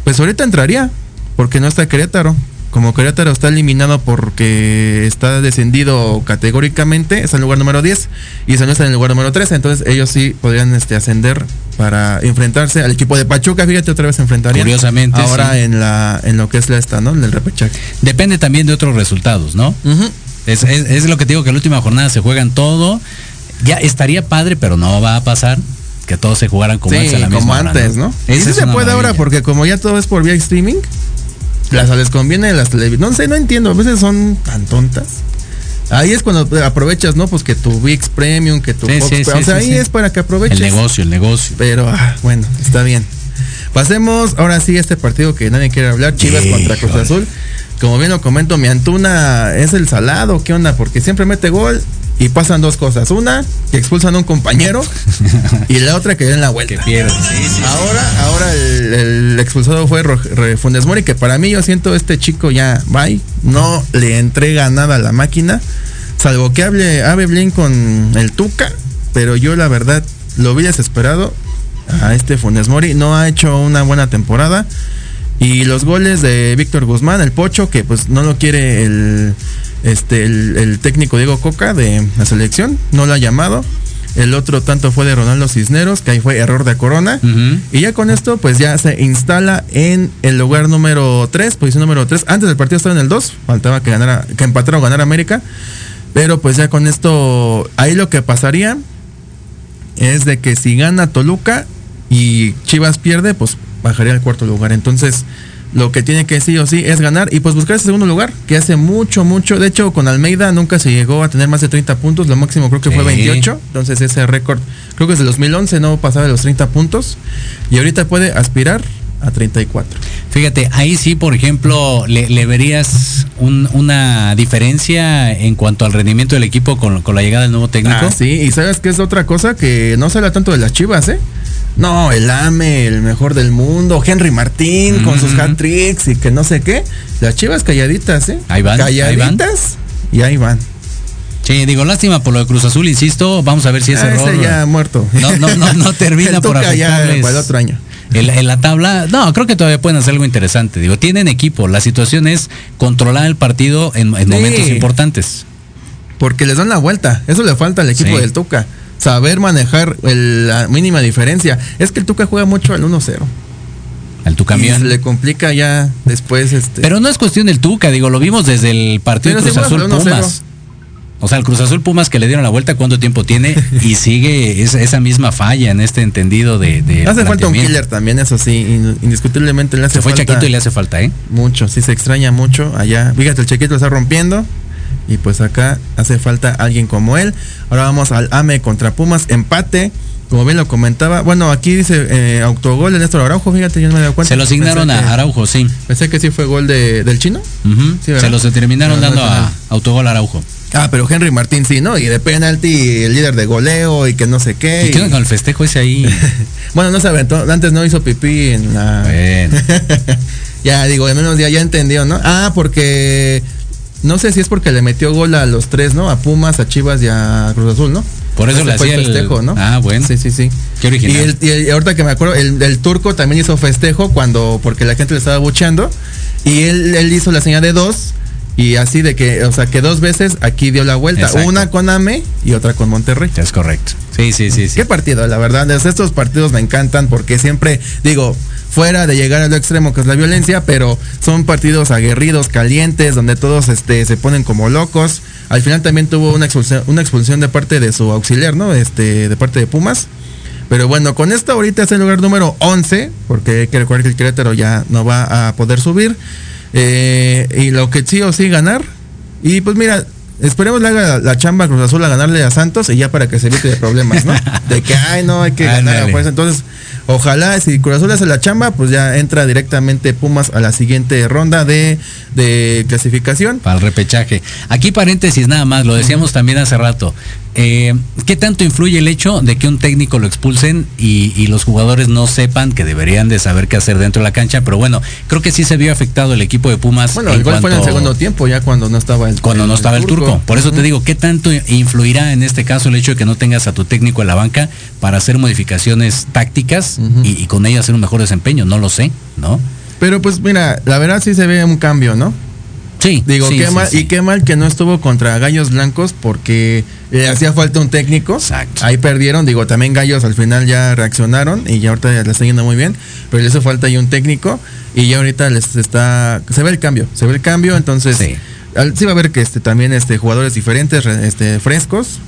Pues ahorita entraría, porque no está Querétaro. Como Querétaro está eliminado porque está descendido categóricamente, está en el lugar número 10 y San Luis está en el lugar número 13, entonces ellos sí podrían este, ascender para enfrentarse al equipo de Pachuca, fíjate otra vez enfrentarían. Curiosamente, Ahora sí. en la en lo que es la esta, ¿no? En el repechaje. Depende también de otros resultados, ¿no? es, es- es lo que te digo, que la última jornada se juegan todo. Ya estaría padre, pero no va a pasar que todos se jugaran como Sí, antes a la como misma hora, antes, ¿no? Y sí es se puede ahora porque como ya todo es por vía streaming, las les conviene las televisiones. No sé, no entiendo, a veces son tan tontas. Ahí es cuando aprovechas, ¿no? Pues que tu VIX Premium, que tu Sí, Fox, sí, o sea, ahí es para que aproveches. El negocio, el negocio. Pero ah, bueno, está bien. Pasemos ahora sí a este partido que nadie quiere hablar, Chivas contra Cruz. Azul. Como bien lo comento, mi Antuna es el salado, ¿qué onda? Porque siempre mete gol y pasan dos cosas. Una, que expulsan a un compañero y la otra que den la vuelta. Que pierde. Ahora, ahora el, el expulsado fue Funes Mori, que para mí yo siento este chico ya, bye, no le entrega nada a la máquina, salvo que hable, hable bien con el Tuca, pero yo la verdad lo vi desesperado a este Funes Mori, no ha hecho una buena temporada. Y los goles de Víctor Guzmán, el Pocho, que pues no lo quiere el, este, el, el técnico Diego Coca de la selección, no lo ha llamado. El otro tanto fue de Ronaldo Cisneros, que ahí fue error de Corona. Y ya con esto, pues ya se instala en el lugar número 3, posición número 3. Antes del partido estaba en el 2, faltaba que ganara, que empatara o ganara América. Pero pues ya con esto, ahí lo que pasaría es de que si gana Toluca y Chivas pierde, pues bajaría al cuarto lugar. Entonces, lo que tiene que sí o sí es ganar y pues buscar ese segundo lugar, que hace mucho, mucho. De hecho, con Almeida nunca se llegó a tener más de 30 puntos, lo máximo creo que fue Sí. 28. Entonces, ese récord, creo que desde 2011 no pasaba de los 30 puntos y ahorita puede aspirar a 34. Fíjate, ahí sí, por ejemplo, le, le verías un- una diferencia en cuanto al rendimiento del equipo con, con la llegada del nuevo técnico. Ah, sí, y sabes que es otra cosa que no se habla tanto de las chivas, ¿eh? No, el AME, el mejor del mundo, Henry Martín con sus Ujú. hat tricks y que no sé qué. Las chivas calladitas, ¿eh? Ahí van, ahí van. Calladitas y ahí van. Sí, digo, lástima por lo de Cruz Azul, insisto, vamos a ver si ese Ah, error ese ya muerto. no, no, no, no termina El por ya afectarles. para el otro año. En, la- en la tabla, no, creo que todavía pueden hacer algo interesante. Digo, tienen equipo. La situación es controlar el partido en, en Sí. momentos importantes. Porque les dan la vuelta. Eso le falta al equipo Sí. del Tuca. Saber manejar el- la mínima diferencia. Es que el Tuca juega mucho al 1-0. Al tu Y se le complica ya después este. Pero no es cuestión del Tuca, digo, lo vimos desde el partido Pero Cruz sí Azul juegas al 1-0. Pumas. O sea, el Cruz Azul Pumas que le dieron la vuelta, ¿cuánto tiempo tiene? Y sigue esa, esa misma falla en este entendido de. de hace falta un killer también, eso sí. in- Indiscutiblemente le hace Se fue falta. Chaquito y le hace falta, ¿eh? Mucho, sí se extraña mucho allá. Fíjate, el Chiquito lo está rompiendo. Y pues acá hace falta alguien como él. Ahora vamos al AME contra Pumas. Empate. Como bien lo comentaba. Bueno, aquí dice eh, autogol de Néstor Araujo. Fíjate, yo no me dado cuenta. Se lo asignaron Pensé a que- Araujo, sí. Pensé que sí fue gol de, del chino. Se los terminaron Pero no dando a autogol Araujo. Ah, pero Henry Martín sí, ¿no? Y de penalti, el líder de goleo y que no sé qué. ¿Y qué con el festejo ese ahí? Bueno, no se aventó. Antes no hizo pipí en la. Bueno. ya, digo, al menos ya, ya entendió, ¿no? Ah, porque. No sé si es porque le metió gol a los tres, ¿no? A Pumas, a Chivas y a Cruz Azul, ¿no? Por eso le hacía el- festejo, ¿no? Ah, bueno. Sí, sí, sí. Qué original. Y, el- y el- y ahorita que me acuerdo, el, el turco también hizo festejo cuando, porque la gente le estaba bucheando. Y él, él hizo la señal de dos. Y así de que, o sea, que dos veces aquí dio la vuelta. Exacto. Una con AME y otra con Monterrey. Es correcto. Sí, sí, sí, sí. Qué partido, la verdad. es- Estos partidos me encantan porque siempre, digo, fuera de llegar al extremo que es la violencia, pero son partidos aguerridos, calientes, donde todos este, se ponen como locos. Al final también tuvo una expulsión, una expulsión de parte de su auxiliar, ¿no? Este, de parte de Pumas. Pero bueno, con esto ahorita es el lugar número 11, porque hay que recordar que el Querétaro ya no va a poder subir. Eh, y lo que sí o sí ganar. Y pues mira, esperemos le haga la, la chamba a Cruz Azul a ganarle a Santos y ya para que se evite de problemas, ¿no? De que, ay, no, hay que ganar a fuerza. Entonces, ojalá si Cruz Azul hace la chamba, pues ya entra directamente Pumas a la siguiente ronda de, de clasificación. Para el repechaje. Aquí paréntesis nada más, lo decíamos también hace rato. Eh, ¿Qué tanto influye el hecho de que un técnico lo expulsen y, y los jugadores no sepan que deberían de saber qué hacer dentro de la cancha? Pero bueno, creo que sí se vio afectado el equipo de Pumas. Bueno, el gol fue en el segundo tiempo, ya cuando no estaba el Cuando no estaba el turco. Por eso te digo, ¿qué tanto influirá en este caso el hecho de que no tengas a tu técnico en la banca para hacer modificaciones tácticas y, y con ello hacer un mejor desempeño? No lo sé, ¿no? Pero pues mira, la verdad sí se ve un cambio, ¿no? Sí. Digo, sí, qué sí, mal, sí. y qué mal que no estuvo contra Gallos Blancos porque le hacía falta un técnico. Exacto. Ahí perdieron, digo, también Gallos al final ya reaccionaron y ya ahorita le está yendo muy bien, pero le hizo falta ahí un técnico y ya ahorita les está se ve el cambio, se ve el cambio, entonces Sí. al- va a haber que este también este jugadores diferentes, re- este frescos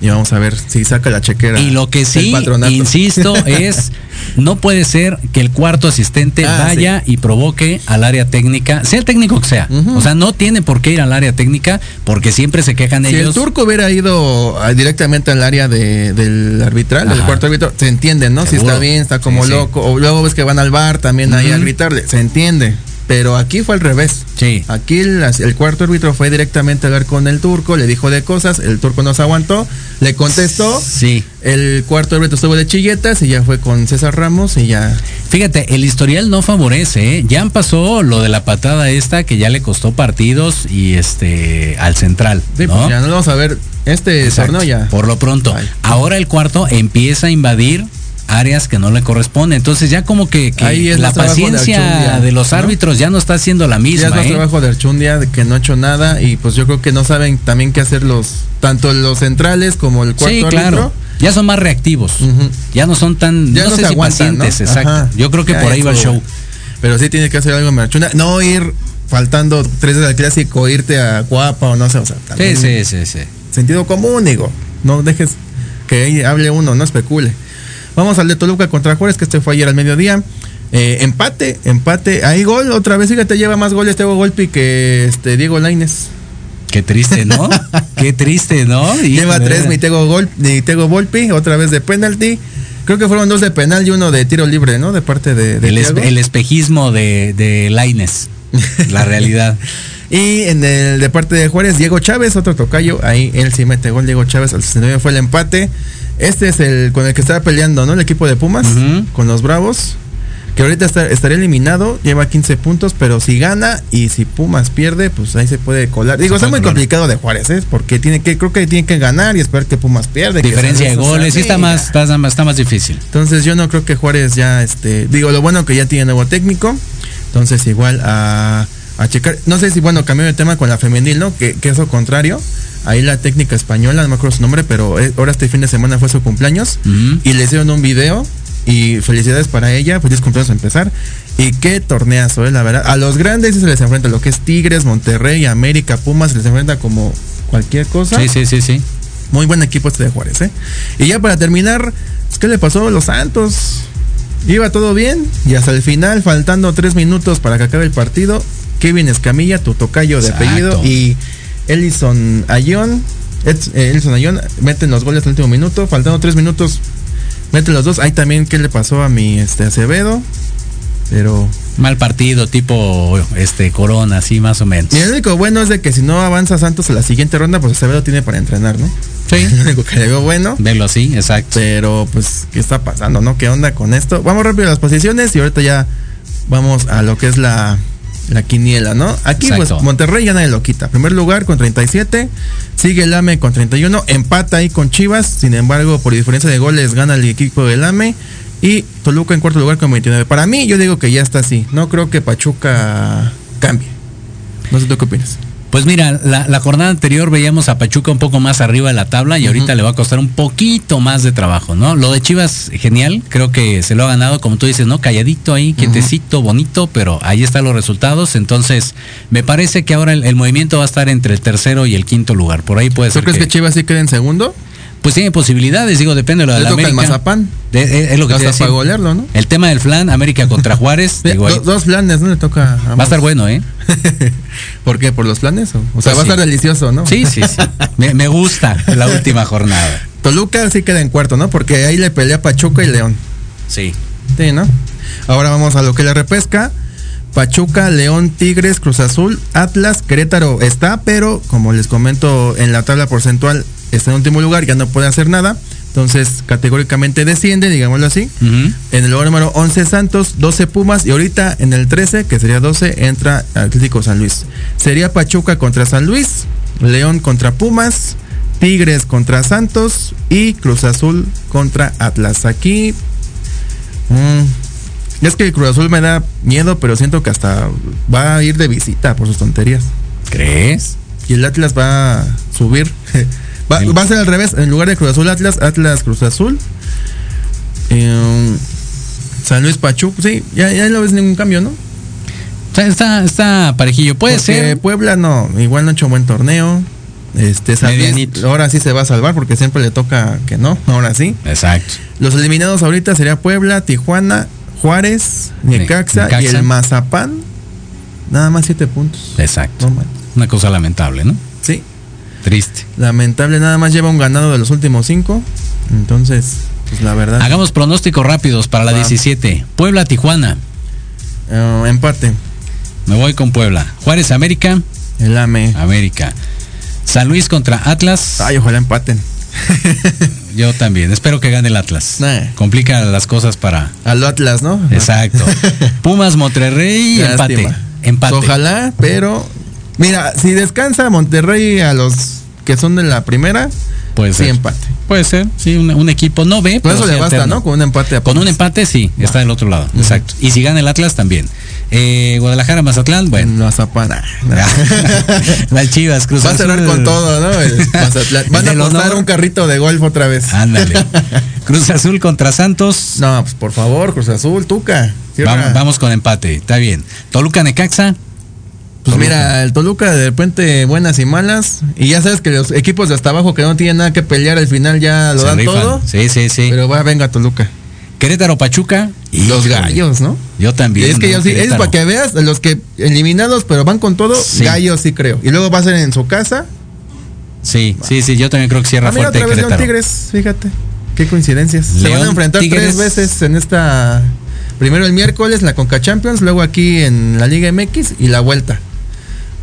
y vamos a ver si saca la chequera. Y lo que el sí, insisto, es no puede ser que el cuarto asistente Ah, vaya y provoque al área técnica, sea el técnico que sea. O sea, no tiene por qué ir al área técnica porque siempre se quejan Si el ellos. turco hubiera ido ah, directamente al área de- del arbitral, del Ajá. cuarto árbitro, se entiende, ¿no? Si está bien, está como Sí, sí. loco. O luego ves que van al bar también ahí a gritarle, se entiende. Pero aquí fue al revés. Sí. Aquí el, el cuarto árbitro fue directamente a hablar con el turco, le dijo de cosas, el turco no se aguantó, le contestó. Sí. El cuarto árbitro estuvo de chilletas y ya fue con César Ramos y ya. Fíjate, el historial no favorece, ¿eh? Ya pasó lo de la patada esta que ya le costó partidos y este al central. Sí, ¿no? pues ya no vamos a ver este Exacto. torneo ya. Por lo pronto. Ay. Ahora el cuarto empieza a invadir áreas que no le corresponden. Entonces ya como que, que Ahí es la de paciencia Archundia, de, los ¿no? árbitros ya no está siendo la Ya es misma. más ¿eh? trabajo de Archundia de que no ha hecho nada y pues yo creo que no saben también qué hacer los tanto los centrales como el cuarto Sí, árbitro. claro. Ya son más reactivos. Ya no son tan Ya no, no sé se si aguantan, ¿no? pacientes, exacto. Ajá. Yo creo que Ya por ahí va el show. Pero sí tiene que hacer algo Archundia, no ir faltando tres al clásico, irte a Guapa o no sé, o sea, Sí, también sí, sí, sí. sentido común, digo. No dejes que hable uno, no especule. Vamos al de Toluca contra Juárez, que este fue ayer al mediodía. Eh, empate, empate. Hay gol, otra vez, fíjate, lleva más goles Tego Golpi que este Diego Laines. Qué triste, ¿no? Qué triste, ¿no? Lleva tres mi Tego, Gol, mi Tego Volpi, otra vez de penalti. Creo que fueron dos de penal y uno de tiro libre, ¿no? De parte de, de el, espe- el espejismo de, de Laines. La realidad. Y en el de parte de Juárez, Diego Chávez, otro tocayo. Ahí él sí mete gol. Diego Chávez al 69 fue el empate. Este es el con el que estaba peleando, ¿no? El equipo de Pumas con los Bravos. Que ahorita está- estaría eliminado, lleva 15 puntos, pero si gana y si Pumas pierde, pues ahí se puede colar. Digo, Se está muy colar. complicado de Juárez, ¿eh? Porque tiene que, creo que tiene que ganar y esperar que Pumas pierde. que Diferencia de goles, sí está más, está, más- está más difícil. Entonces yo no creo que Juárez ya, este, digo, lo bueno que ya tiene nuevo técnico. Entonces igual a, a checar, no sé si, bueno, cambió de tema con la femenil, ¿no? Que, que es lo contrario. Ahí la técnica española, no me acuerdo su nombre, pero eh, ahora este fin de semana fue su cumpleaños. Y le hicieron un video y felicidades para ella, feliz cumpleaños a empezar. Y qué torneazo, eh, la verdad. A los grandes se les enfrenta, lo que es Tigres, Monterrey, América, Pumas, se les enfrenta como cualquier cosa. Sí, sí, sí, sí. Muy buen equipo este de Juárez, ¿eh? Y ya para terminar, pues, ¿qué le pasó a los Santos? Iba todo bien y hasta el final, faltando tres minutos para que acabe el partido, Kevin Escamilla, tu tocayo de apellido, y Ellison Ayón, eh, Ellison Ayón, meten los goles al último minuto, faltando tres minutos, meten los dos. Ahí también, ¿qué le pasó a mi este, Acevedo? Pero Mal partido, tipo este Corona, así más o menos. y el único bueno es de que si no avanza Santos a la siguiente ronda, pues Acevedo tiene para entrenar, ¿no? Sí. lo único que le veo bueno. Verlo así, exacto. Pero, pues, ¿qué está pasando, no? ¿Qué onda con esto? Vamos rápido a las posiciones y ahorita ya vamos a lo que es la, la quiniela, ¿no? Aquí, Exacto. pues, Monterrey ya nadie lo quita. Primer lugar con 37, sigue el AME con 31, empata ahí con Chivas, sin embargo, por diferencia de goles gana el equipo del AME. Y Toluca en cuarto lugar con 29. Para mí, yo digo que ya está así. No creo que Pachuca cambie. No sé tú qué opinas. Pues mira, la, la jornada anterior veíamos a Pachuca un poco más arriba de la tabla y ahorita le va a costar un poquito más de trabajo, ¿no? Lo de Chivas, genial, creo que se lo ha ganado, como tú dices, ¿no? Calladito ahí, quietecito, bonito, pero ahí están los resultados. Entonces, me parece que ahora el, el movimiento va a estar entre el tercero y el quinto lugar. Por ahí puede ¿Tú ser. crees que Chivas sí quede en segundo? Pues tiene posibilidades, digo, depende de lo de Le la toca el. Mazapán. De- es, es lo que te Hasta iba a decir. para golearlo, ¿no? El tema del flan, América contra Juárez, digo, ahí do- dos planes, ¿no? Le toca a va a estar bueno, ¿eh? ¿Por qué? ¿Por los planes? O, o sea, Pues va a estar delicioso, ¿no? Sí, sí, sí. Me, me gusta la última jornada. Toluca sí queda en cuarto, ¿no? Porque ahí le pelea Pachuca y León. Sí. Sí, ¿no? Ahora vamos a lo que le repesca. Pachuca, León, Tigres, Cruz Azul, Atlas, Querétaro está, pero como les comento en la tabla porcentual está en último lugar, ya no puede hacer nada. Entonces, categóricamente desciende, digámoslo así. En el lugar número 11 Santos, 12 Pumas y ahorita en el 13, que sería 12, entra Atlético San Luis. Sería Pachuca contra San Luis, León contra Pumas, Tigres contra Santos y Cruz Azul contra Atlas. Aquí mm, es que Cruz Azul me da miedo, pero siento que hasta va a ir de visita por sus tonterías. ¿Crees? Y el Atlas va a subir. va, va a ser al revés. En lugar de Cruz Azul Atlas, Atlas Cruz Azul. Eh, San Luis Pachuca. Sí, ya, ya no ves ningún cambio, ¿no? O sea, está, está parejillo. Puede Porque ser. Puebla no, igual no ha hecho buen torneo. Este, San Luis, Medianito. ahora sí se va a salvar porque siempre le toca que no, ahora sí. Exacto. Los eliminados ahorita sería Puebla, Tijuana, Juárez, Necaxa, y el Mazapán. Nada más siete puntos. Exacto. No. Una cosa lamentable, ¿no? Triste. Lamentable, nada más lleva un ganado de los últimos cinco. Entonces, pues la verdad. Hagamos pronósticos rápidos para la Va. 17. Puebla, Tijuana. eh, empate. Me voy con Puebla. Juárez, América. El AME. América. San Luis contra Atlas. Ay, ojalá empaten. Yo también. Espero que gane el Atlas. Nah. Complica las cosas para. Al Atlas, ¿no? Exacto. Pumas, Monterrey, empate. Empate. Ojalá, pero. Mira, si descansa Monterrey a los que son de la primera, Puede sí ser. empate. Puede ser. Sí, un, un equipo no ve. Por pero eso sí le basta, alterno. ¿no? Con un empate a Con un empate, sí, está del otro lado. Exacto. Y si gana el Atlas, también. Eh, Guadalajara, Mazatlán, bueno. Ah, no. Las Chivas, Cruz Va a cerrar con todo, ¿no? El Mazatlán. Van a apostar un carrito de golf otra vez. Ándale. Cruz Azul contra Santos. No, pues por favor, Cruz Azul, Tuca. Vamos con empate, está bien. Toluca Necaxa. Pues mira, el Toluca de repente buenas y malas. Y ya sabes que los equipos de hasta abajo que no tienen nada que pelear al final ya lo se dan rifan. todo. Sí, sí, sí. Pero va, venga Toluca. Querétaro Pachuca. Los Híjole. gallos, ¿no? Yo también. Y es que ¿no? yo sí, es para que veas los que eliminados, pero van con todo, Sí. gallos sí creo. Y luego va a ser en su casa. Sí, sí, sí, yo también creo que cierra Ah, mira, fuerte otra vez León Querétaro. Tigres, fíjate. Qué coincidencias. Se van a enfrentar Tigres. tres veces en esta. Primero el miércoles, la Conca Champions, luego aquí en la Liga MX y la vuelta.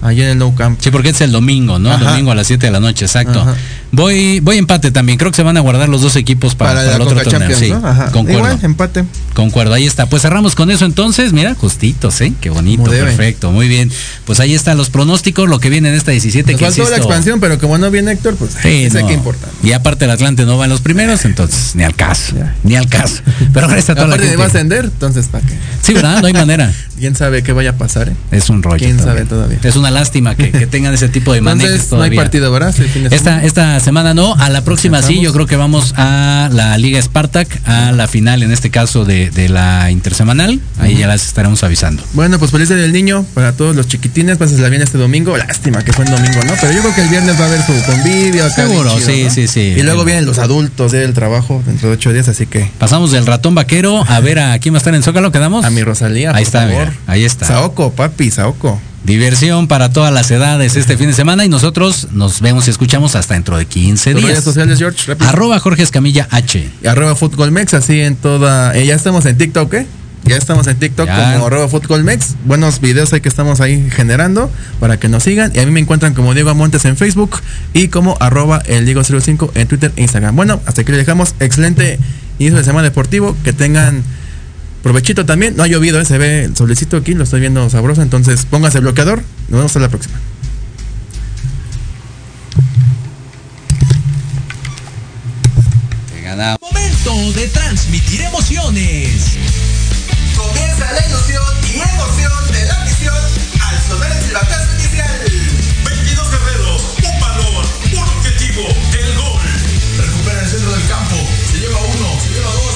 Allá en el Nou Camp. Sí, porque es el domingo, ¿no? Domingo a las 7 de la noche, exacto. Ajá. Voy voy empate también. Creo que se van a guardar los dos equipos para, Para, para el otro torneo. Sí, ¿no? Ajá. concuerdo. Igual, empate. Concuerdo, ahí está. Pues cerramos con eso entonces. Mira, justitos, ¿eh? Qué bonito, perfecto, muy bien. Pues ahí están los pronósticos, lo que viene en esta 17. Nos que faltó la expansión, pero como no viene Héctor, pues Sí, sé no. que importa. Y aparte el Atlante no va en los primeros, entonces ni al caso, ni al caso. Pero gracias a toda la me va a gente. ascender, entonces ¿para qué? Sí, ¿verdad? No hay manera. ¿Quién sabe qué vaya a pasar, eh? Es un rollo. ¿Quién también. sabe todavía? Es una lástima que, que tengan ese tipo de Entonces no hay partido, ¿verdad? Sí, el Esta, semana. esta semana no, a la próxima sí, yo creo que vamos a la Liga Spartak, a la final en este caso de, de la intersemanal, ahí ya las estaremos avisando. Bueno, pues feliz día del niño para todos los chiquitines. Pásensela bien este domingo. Lástima que fue en domingo, ¿no? Pero yo creo que el viernes va a haber su convivio. Seguro, chido, sí, ¿no? sí, sí. Y luego vienen los adultos del trabajo dentro de ocho días, así que Pasamos del ratón vaquero a ver a quién va a estar en Zócalo, ¿quedamos? a mi Rosalía, Ahí está, favor. Ahí está. Saoco, papi, Saoco. Diversión para todas las edades este fin de semana y nosotros nos vemos y escuchamos hasta dentro de 15 Tus redes días. sociales, George, rápido. Arroba Jorge Escamilla H. Y arroba Futbolmex, así en toda. eh, ya estamos en TikTok, ¿eh? Ya estamos en TikTok Ya. como arroba Futbolmex. Buenos videos hay que estamos ahí generando para que nos sigan. Y a mí me encuentran como Diego Montes en Facebook y como arroba el Diego05 en Twitter e Instagram. Bueno, hasta aquí le dejamos. Excelente inicio de semana deportivo. Que tengan provechito también. No ha llovido, ¿eh? se ve el solecito aquí, lo estoy viendo sabroso. Entonces póngase bloqueador. Nos vemos hasta la próxima. Momento de transmitir emociones. Comienza la ilusión y emoción de la misión al sonar el silbatazo inicial. 22 guerreros, un balón, un objetivo, el gol. Recupera el centro del campo. Se lleva uno, se lleva dos.